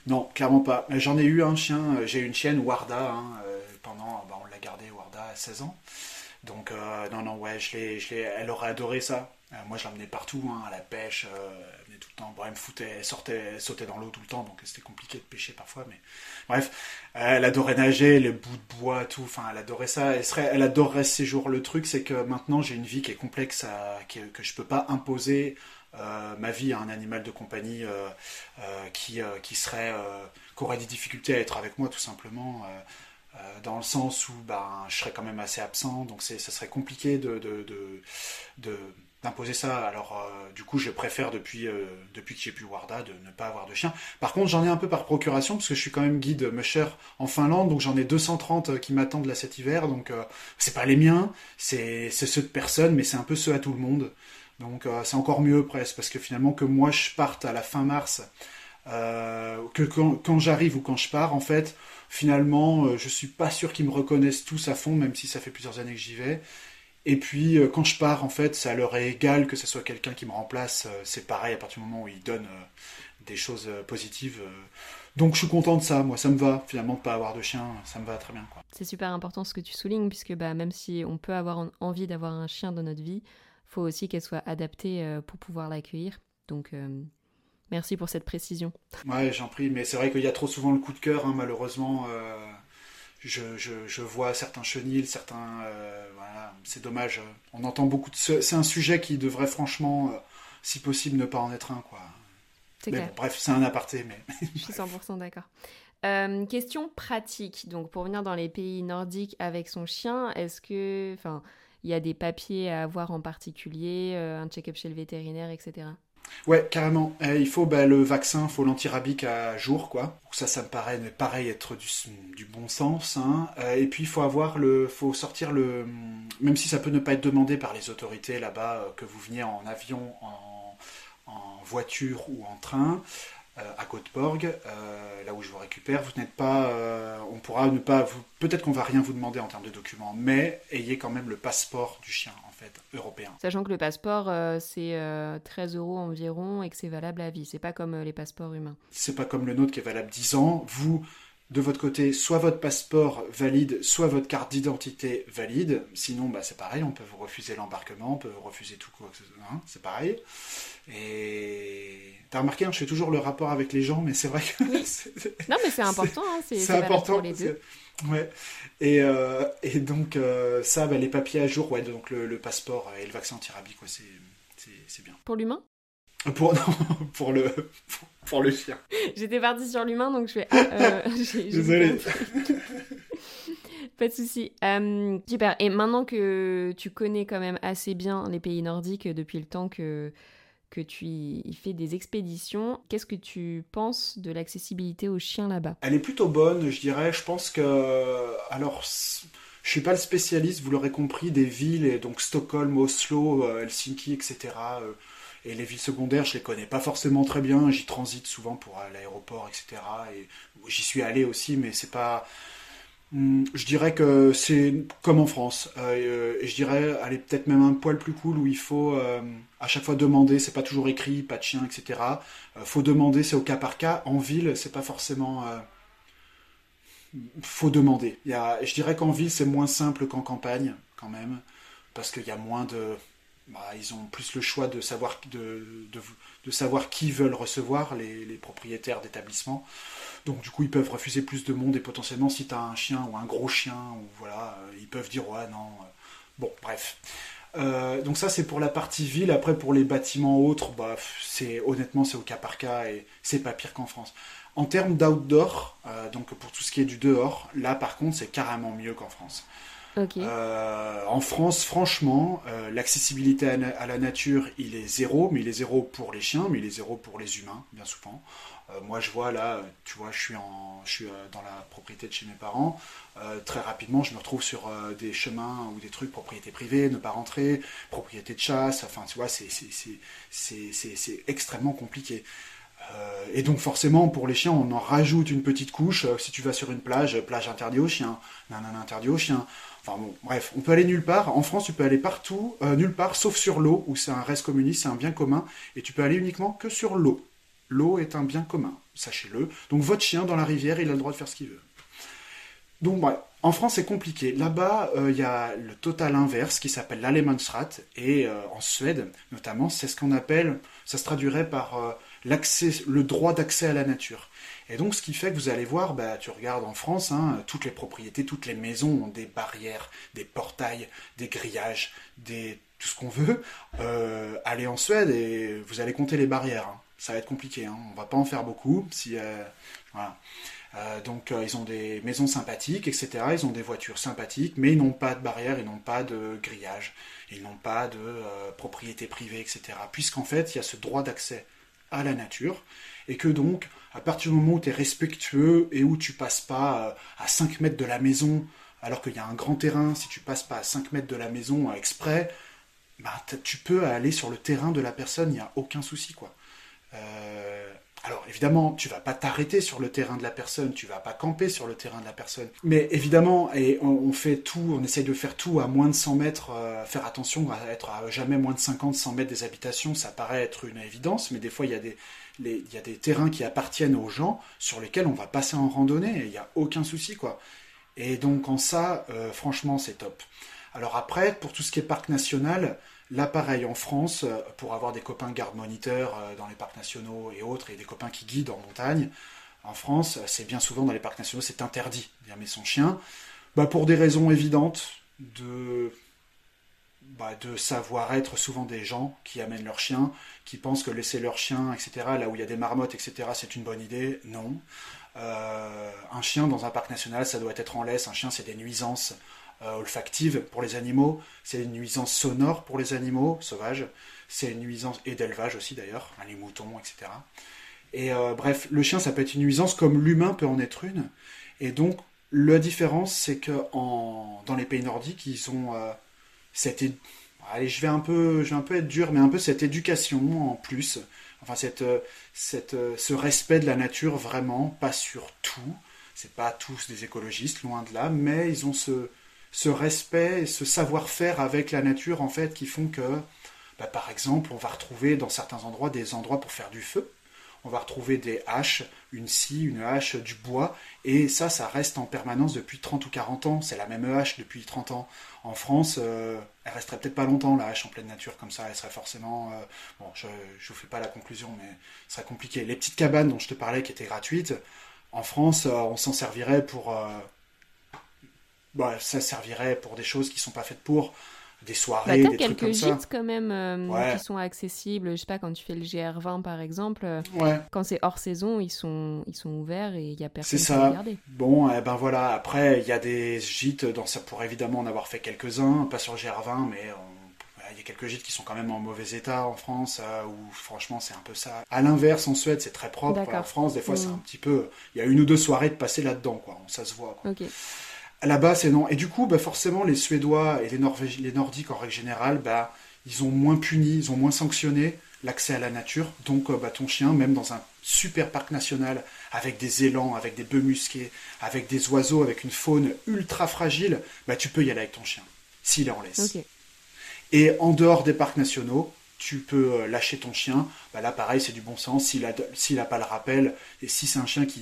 Non, clairement pas. J'en ai eu un chien, euh, j'ai une chienne, Warda, hein, euh, pendant, bah, on l'a gardée, Warda, à 16 ans. Donc, euh, non, non, ouais, je je elle aurait adoré ça. moi, je l'emmenais partout, hein, à la pêche, tout le temps. Bon, elle me foutait, sortait, sautait dans l'eau tout le temps, donc c'était compliqué de pêcher parfois. Mais bref, elle adorait nager, les bouts de bois, tout. Enfin, elle adorait ça. Elle, serait, elle adorerait ce séjour. Le truc, c'est que maintenant, j'ai une vie qui est complexe, que je peux pas imposer euh, ma vie à un animal de compagnie euh, euh, qui, qui serait qui aurait des difficultés à être avec moi tout simplement dans le sens où ben, je serais quand même assez absent donc ça serait compliqué de, d'imposer ça. Alors du coup je préfère depuis depuis que j'ai pu Warda de ne pas avoir de chien. Par contre j'en ai un peu par procuration parce que je suis quand même guide musher en Finlande. Donc j'en ai 230 qui m'attendent là cet hiver. Donc c'est pas les miens. C'est ceux de personne mais c'est un peu ceux à tout le monde. Donc euh, c'est encore mieux presque, parce que finalement que moi je parte à la fin mars, euh, que quand, j'arrive ou quand je pars, en fait, finalement, euh, je suis pas sûr qu'ils me reconnaissent tous à fond, même si ça fait plusieurs années que j'y vais. Et puis quand je pars, en fait, ça leur est égal que ce soit quelqu'un qui me remplace. c'est pareil à partir du moment où ils donnent des choses positives. Donc je suis content de ça, moi ça me va finalement de pas avoir de chien, ça me va très bien. C'est super important ce que tu soulignes, puisque bah, même si on peut avoir envie d'avoir un chien dans notre vie, faut aussi qu'elle soit adaptée euh, pour pouvoir l'accueillir. Donc, euh, merci pour cette précision. Ouais, j'en prie, mais c'est vrai qu'il y a trop souvent le coup de cœur, hein, malheureusement. Euh, je, je, vois certains chenils, certains. voilà, c'est dommage. On entend beaucoup de. C'est un sujet qui devrait franchement, si possible, ne pas en être un, quoi. C'est clair. bref, c'est un aparté, mais. je suis 100% d'accord. question pratique. Donc, pour venir dans les pays nordiques avec son chien, est-ce que. Enfin il y a des papiers à avoir en particulier, euh, un check-up chez le vétérinaire, etc. Ouais, carrément. Euh, il faut bah, le vaccin, il faut l'antirabique à jour, quoi. Ça, ça me paraît pareil être du, bon sens. Hein. Euh, et puis il faut avoir le, faut sortir le, même si ça peut ne pas être demandé par les autorités là-bas, que vous veniez en avion, en voiture ou en train. Euh, à Göteborg, euh, là où je vous récupère, vous n'êtes pas, euh, on pourra ne pas, peut-être qu'on va rien vous demander en termes de documents, mais ayez quand même le passeport du chien en fait européen. Sachant que le passeport c'est 13 euros environ et que c'est valable à vie, c'est pas comme les passeports humains. C'est pas comme le nôtre qui est valable 10 ans. Vous de votre côté soit votre passeport valide, soit votre carte d'identité valide. Sinon, bah, c'est pareil, on peut vous refuser l'embarquement, on peut vous refuser tout quoi hein, c'est pareil. Et t'as remarqué, hein, je fais toujours le rapport avec les gens, mais c'est vrai que. non, mais c'est important, hein, c'est important pour les deux. Ouais. Et, euh, et donc, euh, ça, bah, les papiers à jour, ouais, donc le, passeport et le vaccin anti-rabies, c'est bien. Pour l'humain? Pour, pour, le, pour, le chien. J'étais partie sur l'humain, donc je fais. Ah, euh, Désolé. Pas de souci. Euh, super. Et maintenant que tu connais quand même assez bien les pays nordiques depuis le temps que, que tu y fais des expéditions, qu'est-ce que tu penses de l'accessibilité aux chiens là-bas? Elle est plutôt bonne, je dirais. Je pense que. Alors. Je suis pas le spécialiste, vous l'aurez compris, des villes, et donc Stockholm, Oslo, euh, Helsinki, etc. Et les villes secondaires, je les connais pas forcément très bien. J'y transite souvent pour l'aéroport, etc. Et j'y suis allé aussi, mais c'est pas. Hmm, je dirais que c'est comme en France. Euh, et je dirais, aller peut-être même un poil plus cool où il faut euh, à chaque fois demander. C'est pas toujours écrit, pas de chien, etc. Euh, faut demander, c'est au cas par cas. En ville, c'est pas forcément. faut demander. Je dirais qu'en ville, c'est moins simple qu'en campagne, quand même, parce qu'il y a moins de bah, ils ont plus le choix de savoir, de, de, savoir qui veulent recevoir, les, propriétaires d'établissements. Donc du coup, ils peuvent refuser plus de monde et potentiellement, si tu as un chien ou un gros chien, ou voilà, euh, ils peuvent dire ouais, non. Euh, bon, bref. Euh, donc ça, c'est pour la partie ville. Après, pour les bâtiments autres, bah, c'est honnêtement, c'est au cas par cas et c'est pas pire qu'en France. En termes d'outdoor, donc pour tout ce qui est du dehors, là par contre, c'est carrément mieux qu'en France. Euh, en France, franchement, euh, l'accessibilité à, la nature, il est zéro, mais il est zéro pour les chiens, mais il est zéro pour les humains, bien souvent. Euh, moi, je vois là, tu vois, je suis, dans la propriété de chez mes parents. très rapidement, je me retrouve sur des chemins ou des trucs, propriété privée, ne pas rentrer, propriété de chasse. Enfin, tu vois, c'est extrêmement compliqué. et donc forcément, pour les chiens, on en rajoute une petite couche. si tu vas sur une plage, plage interdite aux chiens, nan, interdit aux chiens. Enfin bon, bref, on peut aller nulle part. En France, tu peux aller partout, euh, nulle part, sauf sur l'eau, où c'est un reste communiste, c'est un bien commun, et tu peux aller uniquement que sur l'eau. L'eau est un bien commun, sachez-le. Donc votre chien dans la rivière, il a le droit de faire ce qu'il veut. Donc, en France, c'est compliqué. Là-bas, il y a le total inverse qui s'appelle l'Allemansrat. Et en Suède, notamment, c'est ce qu'on appelle, ça se traduirait par le droit d'accès à la nature. Et donc, ce qui fait que vous allez voir, bah, tu regardes en France, hein, toutes les propriétés, toutes les maisons ont des barrières, des portails, des grillages, tout ce qu'on veut. Euh, allez en Suède et vous allez compter les barrières. Hein. Ça va être compliqué. Hein. On va pas en faire beaucoup. Si, euh. Euh, donc ils ont des maisons sympathiques, etc. Ils ont des voitures sympathiques, mais ils n'ont pas de barrières, ils n'ont pas de grillage, ils n'ont pas de propriété privée, etc. Puisqu'en fait, il y a ce droit d'accès à la nature, et que donc, à partir du moment où tu es respectueux et où tu passes pas euh, à 5 mètres de la maison, alors qu'il y a un grand terrain, si tu passes pas à 5 mètres de la maison exprès, bah, tu peux aller sur le terrain de la personne, il n'y a aucun souci, quoi. Euh, alors évidemment, tu vas pas t'arrêter sur le terrain de la personne, tu vas pas camper sur le terrain de la personne. Mais évidemment, et on, fait tout, on essaye de faire tout à moins de 100 mètres, euh, faire attention à être à jamais moins de 50, 100 mètres des habitations, ça paraît être une évidence, mais des fois il y a des, il y a des terrains qui appartiennent aux gens sur lesquels on va passer en randonnée il n'y a aucun souci quoi. Et donc en ça, euh, franchement, c'est top. Alors après, pour tout ce qui est parc national, Là, pareil, en France, euh, pour avoir des copains garde-moniteurs euh, dans les parcs nationaux et autres, et des copains qui guident en montagne, en France, c'est bien souvent dans les parcs nationaux, c'est interdit d'aimer son chien, bah, pour des raisons évidentes de, bah, de savoir-être souvent des gens qui amènent leur chien, qui pensent que laisser leur chien, etc., là où il y a des marmottes, etc., c'est une bonne idée. Non. Euh, un chien dans un parc national, ça doit être en laisse. Un chien, c'est des nuisances euh, olfactive pour les animaux, c'est une nuisance sonore pour les animaux sauvages, c'est une nuisance et d'élevage aussi d'ailleurs, hein, les moutons, etc. Et euh, bref, le chien ça peut être une nuisance comme l'humain peut en être une. Et donc la différence c'est que en, dans les pays nordiques ils ont euh, cette allez je vais un peu je vais un peu être dur mais un peu cette éducation en plus enfin cette, cette ce respect de la nature vraiment pas sur tout c'est pas tous des écologistes loin de là mais ils ont ce ce respect ce savoir-faire avec la nature, en fait, qui font que, bah, par exemple, on va retrouver dans certains endroits des endroits pour faire du feu. On va retrouver des haches, une scie, une hache, du bois, et ça, ça reste en permanence depuis 30 ou 40 ans. C'est la même hache depuis 30 ans. En France, euh, elle resterait peut-être pas longtemps, la hache en pleine nature, comme ça, elle serait forcément... Euh, bon, je ne vous fais pas la conclusion, mais ce serait compliqué. Les petites cabanes dont je te parlais, qui étaient gratuites, en France, euh, on s'en servirait pour bah, ça servirait pour des choses qui sont pas faites pour des soirées, bah, des quelques trucs comme gîtes quand même euh, qui sont accessibles. Je sais pas quand tu fais le GR20 par exemple, euh, quand c'est hors saison, ils sont ils sont ouverts et il y a personne ça. regarder. Bon, eh ben voilà. Après, il y a des gîtes dans ça pour évidemment en avoir fait quelques uns, pas sur le GR20, mais il y a quelques gîtes qui sont quand même en mauvais état en France, euh, où franchement c'est un peu ça. À l'inverse, en Suède, c'est très propre. En France, des fois, c'est mm. un petit peu. Il y a une ou deux soirées de passer là-dedans, quoi. Ça se voit. Quoi. Là-bas, c'est non. Et du coup, bah, forcément, les Suédois et les, les Nordiques, en règle générale, bah, ils ont moins puni, ils ont moins sanctionné l'accès à la nature. Donc, euh, bah, ton chien, même dans un super parc national, avec des élans, avec des bœufs musqués, avec des oiseaux, avec une faune ultra fragile, bah, tu peux y aller avec ton chien, s'il est en laisse. Et en dehors des parcs nationaux, tu peux euh, lâcher ton chien. Bah là, pareil, c'est du bon sens. S'il n'a pas le rappel, et si c'est un chien qui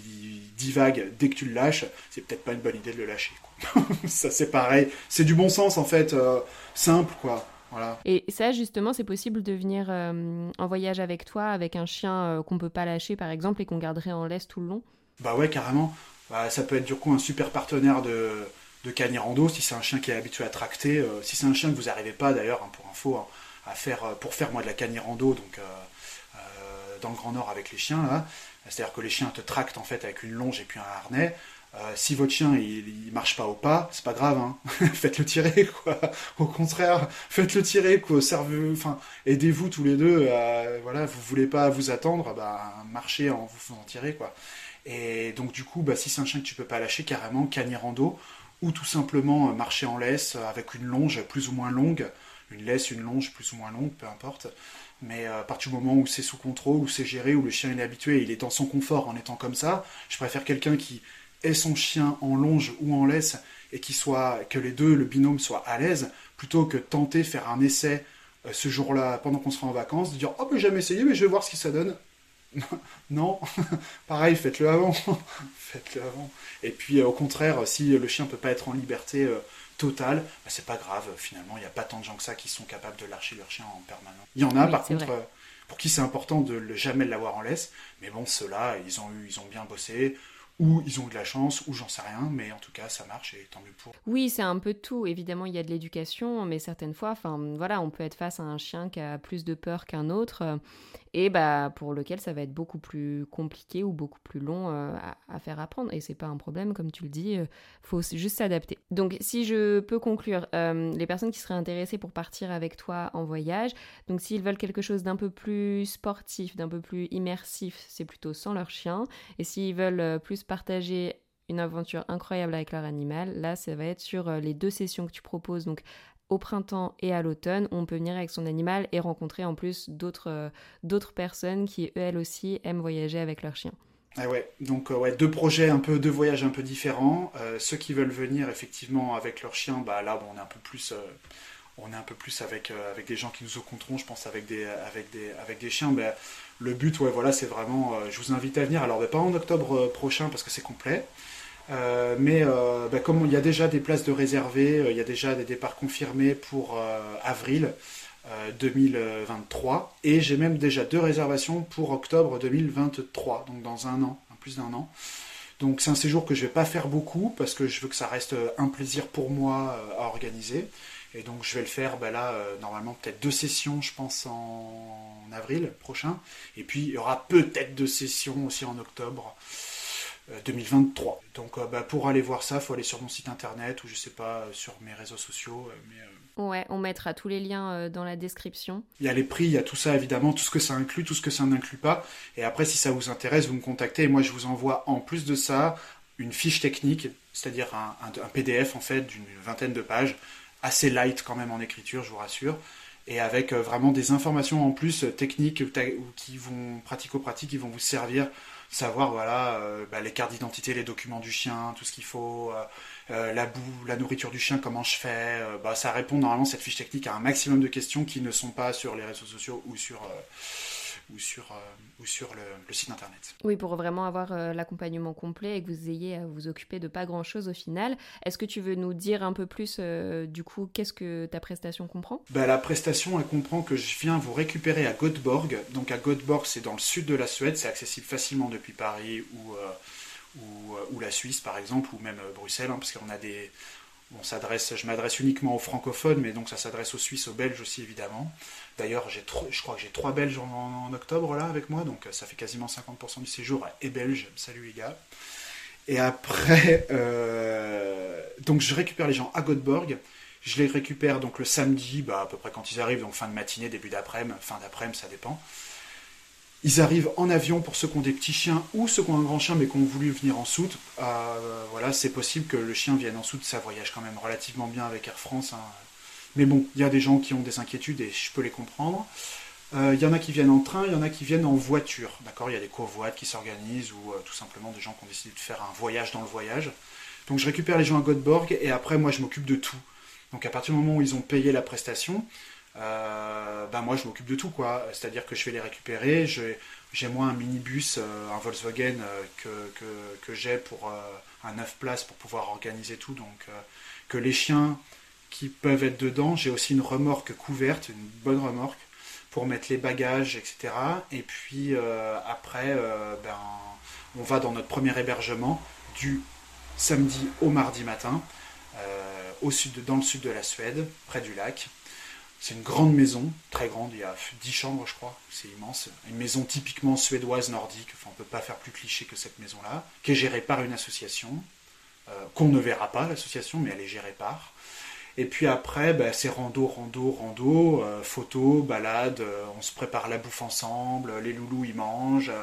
divague dès que tu le lâches, c'est peut-être pas une bonne idée de le lâcher. ça, c'est pareil. C'est du bon sens, en fait, euh, simple, quoi. Voilà. Et ça, justement, c'est possible de venir euh, en voyage avec toi, avec un chien qu'on peut pas lâcher, par exemple, et qu'on garderait en laisse tout le long? Bah ouais, carrément. Bah, ça peut être du coup un super partenaire de, de Canirando, si c'est un chien qui est habitué à tracter. si c'est un chien que vous n'arrivez pas, d'ailleurs, hein, pour info, hein, euh, pour faire moi de la canirando donc euh, euh, dans le Grand Nord avec les chiens là. C'est-à-dire que les chiens te tractent en fait avec une longe et puis un harnais. si votre chien il, marche pas au pas, c'est pas grave, hein. faites-le tirer quoi. Au contraire, faites-le tirer aidez-vous tous les deux. voilà, vous voulez pas vous attendre, bah marchez en vous faisant tirer quoi. Et donc du coup, bah, si c'est un chien que tu peux pas lâcher carrément, canirando ou tout simplement marcher en laisse avec une longe plus ou moins longue une laisse, une longe plus ou moins longue, peu importe. Mais euh, à partir du moment où c'est sous contrôle, où c'est géré, où le chien est habitué, il est dans son confort en étant comme ça, je préfère quelqu'un qui ait son chien en longe ou en laisse et qui soit que les deux, le binôme, soit à l'aise, plutôt que tenter faire un essai euh, ce jour-là pendant qu'on sera en vacances, de dire oh mais jamais essayé, mais je vais voir ce que ça donne. non, pareil, faites-le avant. faites-le avant. Et puis, au contraire, si le chien peut pas être en liberté totale, bah, c'est pas grave. Finalement, il n'y a pas tant de gens que ça qui sont capables de lâcher leur chien en permanence. Il y en a, par contre, pour qui c'est important de jamais l'avoir en laisse. Mais bon, ceux-là, ils ont eu, ils ont bien bossé ou ils ont eu de la chance, ou j'en sais rien, mais en tout cas, ça marche et tant mieux pour. Oui, c'est un peu tout. Évidemment, il y a de l'éducation, mais certaines fois, enfin, voilà, on peut être face à un chien qui a plus de peur qu'un autre, et bah pour lequel ça va être beaucoup plus compliqué ou beaucoup plus long euh, à, faire apprendre. Et c'est pas un problème, comme tu le dis, euh, faut juste s'adapter. Donc si je peux conclure, euh, les personnes qui seraient intéressées pour partir avec toi en voyage, donc s'ils veulent quelque chose d'un peu plus sportif, d'un peu plus immersif, c'est plutôt sans leur chien. Et s'ils veulent plus partager une aventure incroyable avec leur animal, là ça va être sur les deux sessions que tu proposes, donc au printemps et à l'automne, on peut venir avec son animal et rencontrer en plus d'autres euh, personnes qui elles aussi aiment voyager avec leur chien. Ah ouais, donc euh, ouais, deux projets un peu, deux voyages un peu différents. Euh, ceux qui veulent venir effectivement avec leur chien, bah là bon, on est un peu plus, on est un peu plus avec avec des gens qui nous rencontreront, je pense avec des avec des avec des chiens. Bah, le but, ouais, voilà, c'est vraiment, je vous invite à venir. Alors, pas en octobre prochain parce que c'est complet. Euh, mais euh, bah, comme il y a déjà des places de réservées, euh, il y a déjà des départs confirmés pour avril 2023, et j'ai même déjà deux réservations pour octobre 2023, donc dans un an, plus d'un an. Donc c'est un séjour que je vais pas faire beaucoup parce que je veux que ça reste un plaisir pour moi à organiser. Et donc je vais le faire bah, là, normalement peut-être deux sessions, je pense, en avril prochain. Et puis il y aura peut-être deux sessions aussi en octobre. 2023. Euh, Donc euh, bah, pour aller voir ça, il faut aller sur mon site internet ou je sais pas, euh, sur mes réseaux sociaux. Ouais, on mettra tous les liens dans la description. Il y a les prix, il y a tout ça évidemment, tout ce que ça inclut, tout ce que ça n'inclut pas. Et après, si ça vous intéresse, vous me contactez et moi je vous envoie en plus de ça une fiche technique, c'est-à-dire un, PDF en fait d'une vingtaine de pages, assez light quand même en écriture, je vous rassure et avec vraiment des informations en plus techniques qui vont pratico-pratiques qui vont vous servir savoir voilà euh, bah, les cartes d'identité, les documents du chien, tout ce qu'il faut, euh, euh, la boue, la nourriture du chien, comment je fais. bah, ça répond normalement cette fiche technique à un maximum de questions qui ne sont pas sur les réseaux sociaux ou sur ou sur, ou sur le, site internet. Oui, pour vraiment avoir l'accompagnement complet et que vous ayez à vous occuper de pas grand-chose au final. Est-ce que tu veux nous dire un peu plus du coup qu'est-ce que ta prestation comprend? Bah, La prestation, elle comprend que je viens vous récupérer à Göteborg. Donc à Göteborg, c'est dans le sud de la Suède, c'est accessible facilement depuis Paris ou, ou, ou, la Suisse par exemple, ou même Bruxelles, hein, parce qu'on a des... On s'adresse, je m'adresse uniquement aux francophones, mais donc ça s'adresse aux Suisses, aux Belges aussi évidemment. D'ailleurs, je crois que j'ai trois Belges en, octobre là avec moi, donc euh, ça fait quasiment 50% du séjour et Belge. Salut les gars. Et après, euh, donc je récupère les gens à Göteborg. Je les récupère donc le samedi, bah, à peu près quand ils arrivent, donc fin de matinée, début d'après-midi, fin d'après-midi, ça dépend. Ils arrivent en avion pour ceux qui ont des petits chiens ou ceux qui ont un grand chien mais qui ont voulu venir en soute. Euh, voilà, c'est possible que le chien vienne en soute, ça voyage quand même relativement bien avec Air France. Hein. Mais bon, il y a des gens qui ont des inquiétudes et je peux les comprendre. Euh, il y en a qui viennent en train, il y en a qui viennent en voiture. D'accord Il y a des covoites qui s'organisent ou euh, tout simplement des gens qui ont décidé de faire un voyage dans le voyage. Donc je récupère les gens à Göteborg et après moi je m'occupe de tout. Donc à partir du moment où ils ont payé la prestation, euh, ben moi je m'occupe de tout quoi. C'est-à-dire que je vais les récupérer. J'ai moi un minibus, un Volkswagen que, que, que j'ai pour un 9 places pour pouvoir organiser tout. Donc que les chiens qui peuvent être dedans. J'ai aussi une remorque couverte, une bonne remorque, pour mettre les bagages, etc. Et puis euh, après, euh, ben, on va dans notre premier hébergement du samedi au mardi matin, euh, au sud, dans le sud de la Suède, près du lac. C'est une grande maison, très grande, il y a 10 chambres je crois, c'est immense. Une maison typiquement suédoise nordique, enfin on ne peut pas faire plus cliché que cette maison-là, qui est gérée par une association, qu'on ne verra pas l'association, mais elle est gérée par. Et puis après, bah, c'est rando, rando, rando, euh, photo, balade, euh, on se prépare la bouffe ensemble, les loulous ils mangent, euh,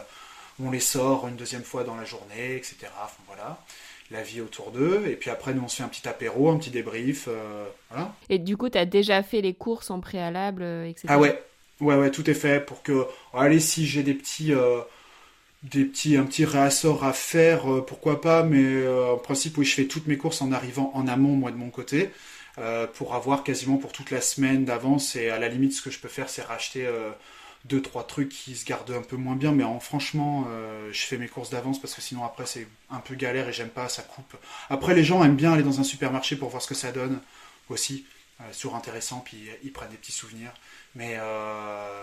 on les sort une deuxième fois dans la journée, etc. Enfin, voilà, la vie autour d'eux. Et puis après, nous on se fait un petit apéro, un petit débrief, voilà. Et du coup, tu as déjà fait les courses en préalable, etc. Ah ouais, ouais, ouais, tout est fait pour que, allez, si j'ai des petits des petits, un petit réassort à faire, pourquoi pas, mais en principe, oui, je fais toutes mes courses en arrivant en amont, moi, de mon côté. Euh, pour avoir quasiment pour toute la semaine d'avance. Et à la limite, ce que je peux faire, c'est racheter euh, deux trois trucs qui se gardent un peu moins bien, mais en, franchement, je fais mes courses d'avance parce que sinon après c'est un peu galère et j'aime pas, ça coupe. Après les gens aiment bien aller dans un supermarché pour voir ce que ça donne aussi, sur intéressant, puis ils prennent des petits souvenirs. Mais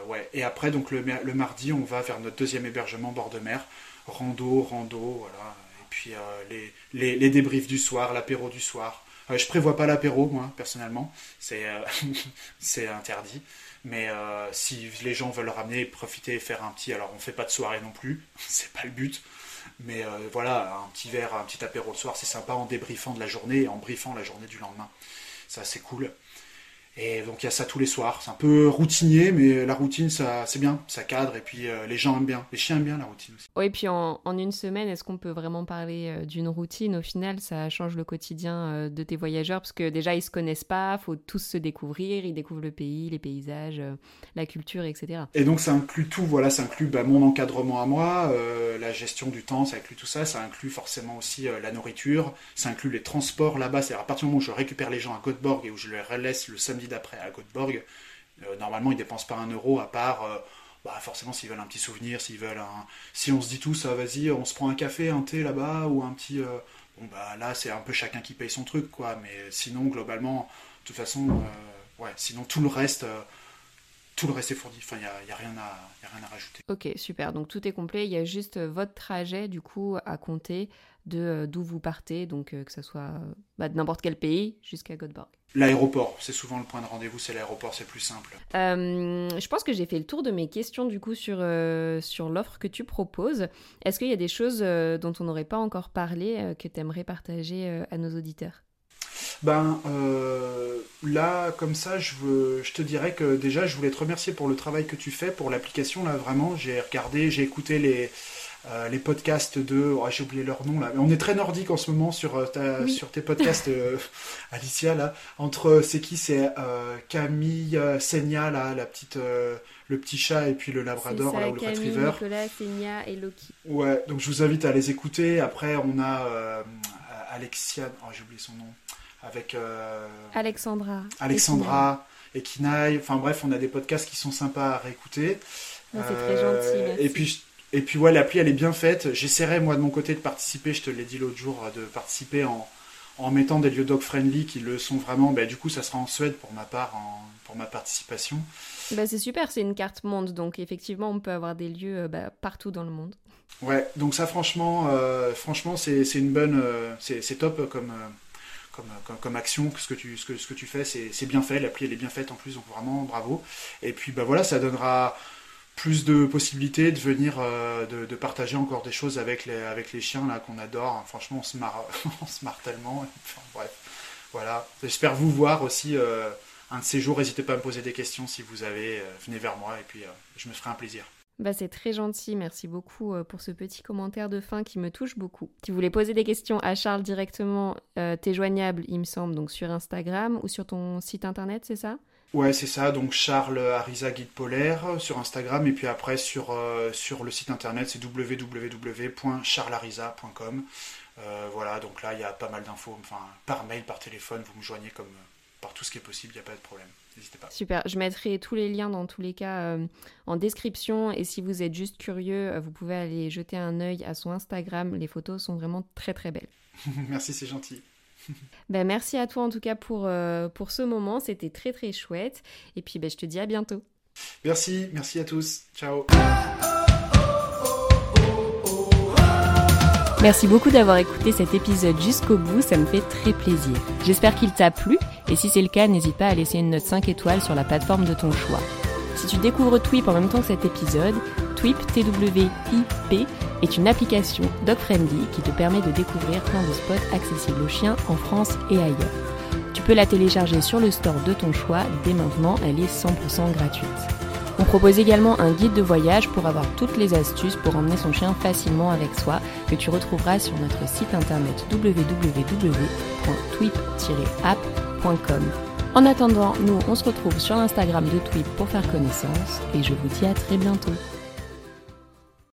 ouais. Et après donc le, mardi, on va vers notre deuxième hébergement bord de mer, rando, rando, voilà puis euh, les, les, les, débriefs du soir, l'apéro du soir. Euh, je prévois pas l'apéro, moi, personnellement, c'est euh, interdit. Mais si les gens veulent ramener, profiter et faire un petit, alors on fait pas de soirée non plus, c'est pas le but. Mais voilà, un petit verre, un petit apéro le soir, c'est sympa en débriefant de la journée et en briefant la journée du lendemain. Ça, c'est cool. Et donc il y a ça tous les soirs. C'est un peu routinier, mais la routine, ça, c'est bien, ça cadre. Et puis euh, les gens aiment bien, les chiens aiment bien la routine aussi. Oui, et puis en, une semaine, est-ce qu'on peut vraiment parler euh, d'une routine? Au final, ça change le quotidien euh, de tes voyageurs, parce que déjà, ils se connaissent pas, faut tous se découvrir, ils découvrent le pays, les paysages, la culture, etc. Et donc ça inclut tout, voilà, ça inclut bah, mon encadrement à moi, la gestion du temps, ça inclut tout ça, ça inclut forcément aussi la nourriture, ça inclut les transports là-bas. C'est à partir du moment où je récupère les gens à Göteborg et où je les laisse le samedi d'après à Göteborg, euh, normalement ils dépensent pas un euro à part euh, bah forcément s'ils veulent un petit souvenir, s'ils veulent un... Si on se dit tous, ah, vas-y, on se prend un café, un thé là-bas, ou un petit... Euh, bon bah là c'est un peu chacun qui paye son truc, quoi. Mais sinon, globalement, de toute façon, ouais, sinon tout le reste... tout le reste est fourni, enfin il n'y a, rien à, a rien à rajouter. Ok, super, donc tout est complet, il y a juste votre trajet du coup à compter de d'où vous partez, donc que ce soit bah, de n'importe quel pays jusqu'à Göteborg. L'aéroport, c'est souvent le point de rendez-vous, c'est l'aéroport, c'est plus simple. Euh, je pense que j'ai fait le tour de mes questions du coup sur, euh, sur l'offre que tu proposes. Est-ce qu'il y a des choses euh, dont on n'aurait pas encore parlé que tu aimerais partager à nos auditeurs? Ben là, comme ça, je, veux, je te dirais que déjà, je voulais te remercier pour le travail que tu fais, pour l'application. Là, vraiment, j'ai regardé, j'ai écouté les, euh, les podcasts de, oh, j'ai oublié leur nom là, mais on est très nordique en ce moment sur, euh, sur tes podcasts, euh, Alicia là. Entre, c'est qui? C'est Camille Senia là, la petite, le petit chat et puis le Labrador ça, là, ou le Camille, Retriever. Nicolas, Senia et Loki. Ouais, donc je vous invite à les écouter. Après, on a Alexia, oh, j'ai oublié son nom, avec Alexandra. Alexandra et Kinaï. Enfin bref, on a des podcasts qui sont sympas à réécouter. c'est très gentil. Merci. Et puis et puis ouais, l'appli elle est bien faite. J'essaierai moi de mon côté de participer, je te l'ai dit l'autre jour, de participer en, en mettant des lieux dog friendly qui le sont vraiment. Bah, du coup, ça sera en Suède pour ma part, pour ma participation. Bah, c'est super, c'est une carte monde, donc effectivement, on peut avoir des lieux euh, bah, partout dans le monde. Ouais, donc ça, franchement, euh, franchement, c'est une bonne, euh, c'est top comme, comme, comme, action. Ce que tu, ce que, ce que tu fais, c'est bien fait. L'appli elle est bien faite en plus, donc vraiment bravo. Et puis bah voilà, ça donnera plus de possibilités de venir euh, de, partager encore des choses avec les, avec les chiens là qu'on adore. Franchement, on se marre, on se marre tellement. Bref, voilà. J'espère vous voir aussi euh, un de ces jours. N'hésitez pas à me poser des questions si vous avez. Euh, venez vers moi et puis je me ferai un plaisir. Bah, c'est très gentil, merci beaucoup pour ce petit commentaire de fin qui me touche beaucoup. Si vous voulez poser des questions à Charles directement, t'es joignable, il me semble, donc sur Instagram ou sur ton site internet, c'est ça? Ouais, c'est ça. Donc Charles Arisa Guide Polaire sur Instagram et puis après sur, euh, sur le site internet c'est www.charlarisa.com. Euh, voilà, donc là il y a pas mal d'infos. Enfin, par mail, par téléphone, vous me joignez comme euh, par tout ce qui est possible, il n'y a pas de problème. N'hésitez pas. Super, je mettrai tous les liens dans tous les cas en description et si vous êtes juste curieux, vous pouvez aller jeter un œil à son Instagram. Les photos sont vraiment très très belles. Merci, c'est gentil. Ben, merci à toi en tout cas pour, euh, pour ce moment, c'était très très chouette. Et puis ben, je te dis à bientôt. Merci, merci à tous. Ciao. Merci beaucoup d'avoir écouté cet épisode jusqu'au bout, ça me fait très plaisir. J'espère qu'il t'a plu et si c'est le cas, n'hésite pas à laisser une note 5 étoiles sur la plateforme de ton choix. Si tu découvres Twip en même temps que cet épisode, Twip, T-W-I-P, est une application dog-friendly qui te permet de découvrir plein de spots accessibles aux chiens en France et ailleurs. Tu peux la télécharger sur le store de ton choix, dès maintenant elle est 100% gratuite. On propose également un guide de voyage pour avoir toutes les astuces pour emmener son chien facilement avec soi que tu retrouveras sur notre site internet www.twip-app.com. En attendant, nous on se retrouve sur l'Instagram de Tweet pour faire connaissance et je vous dis à très bientôt.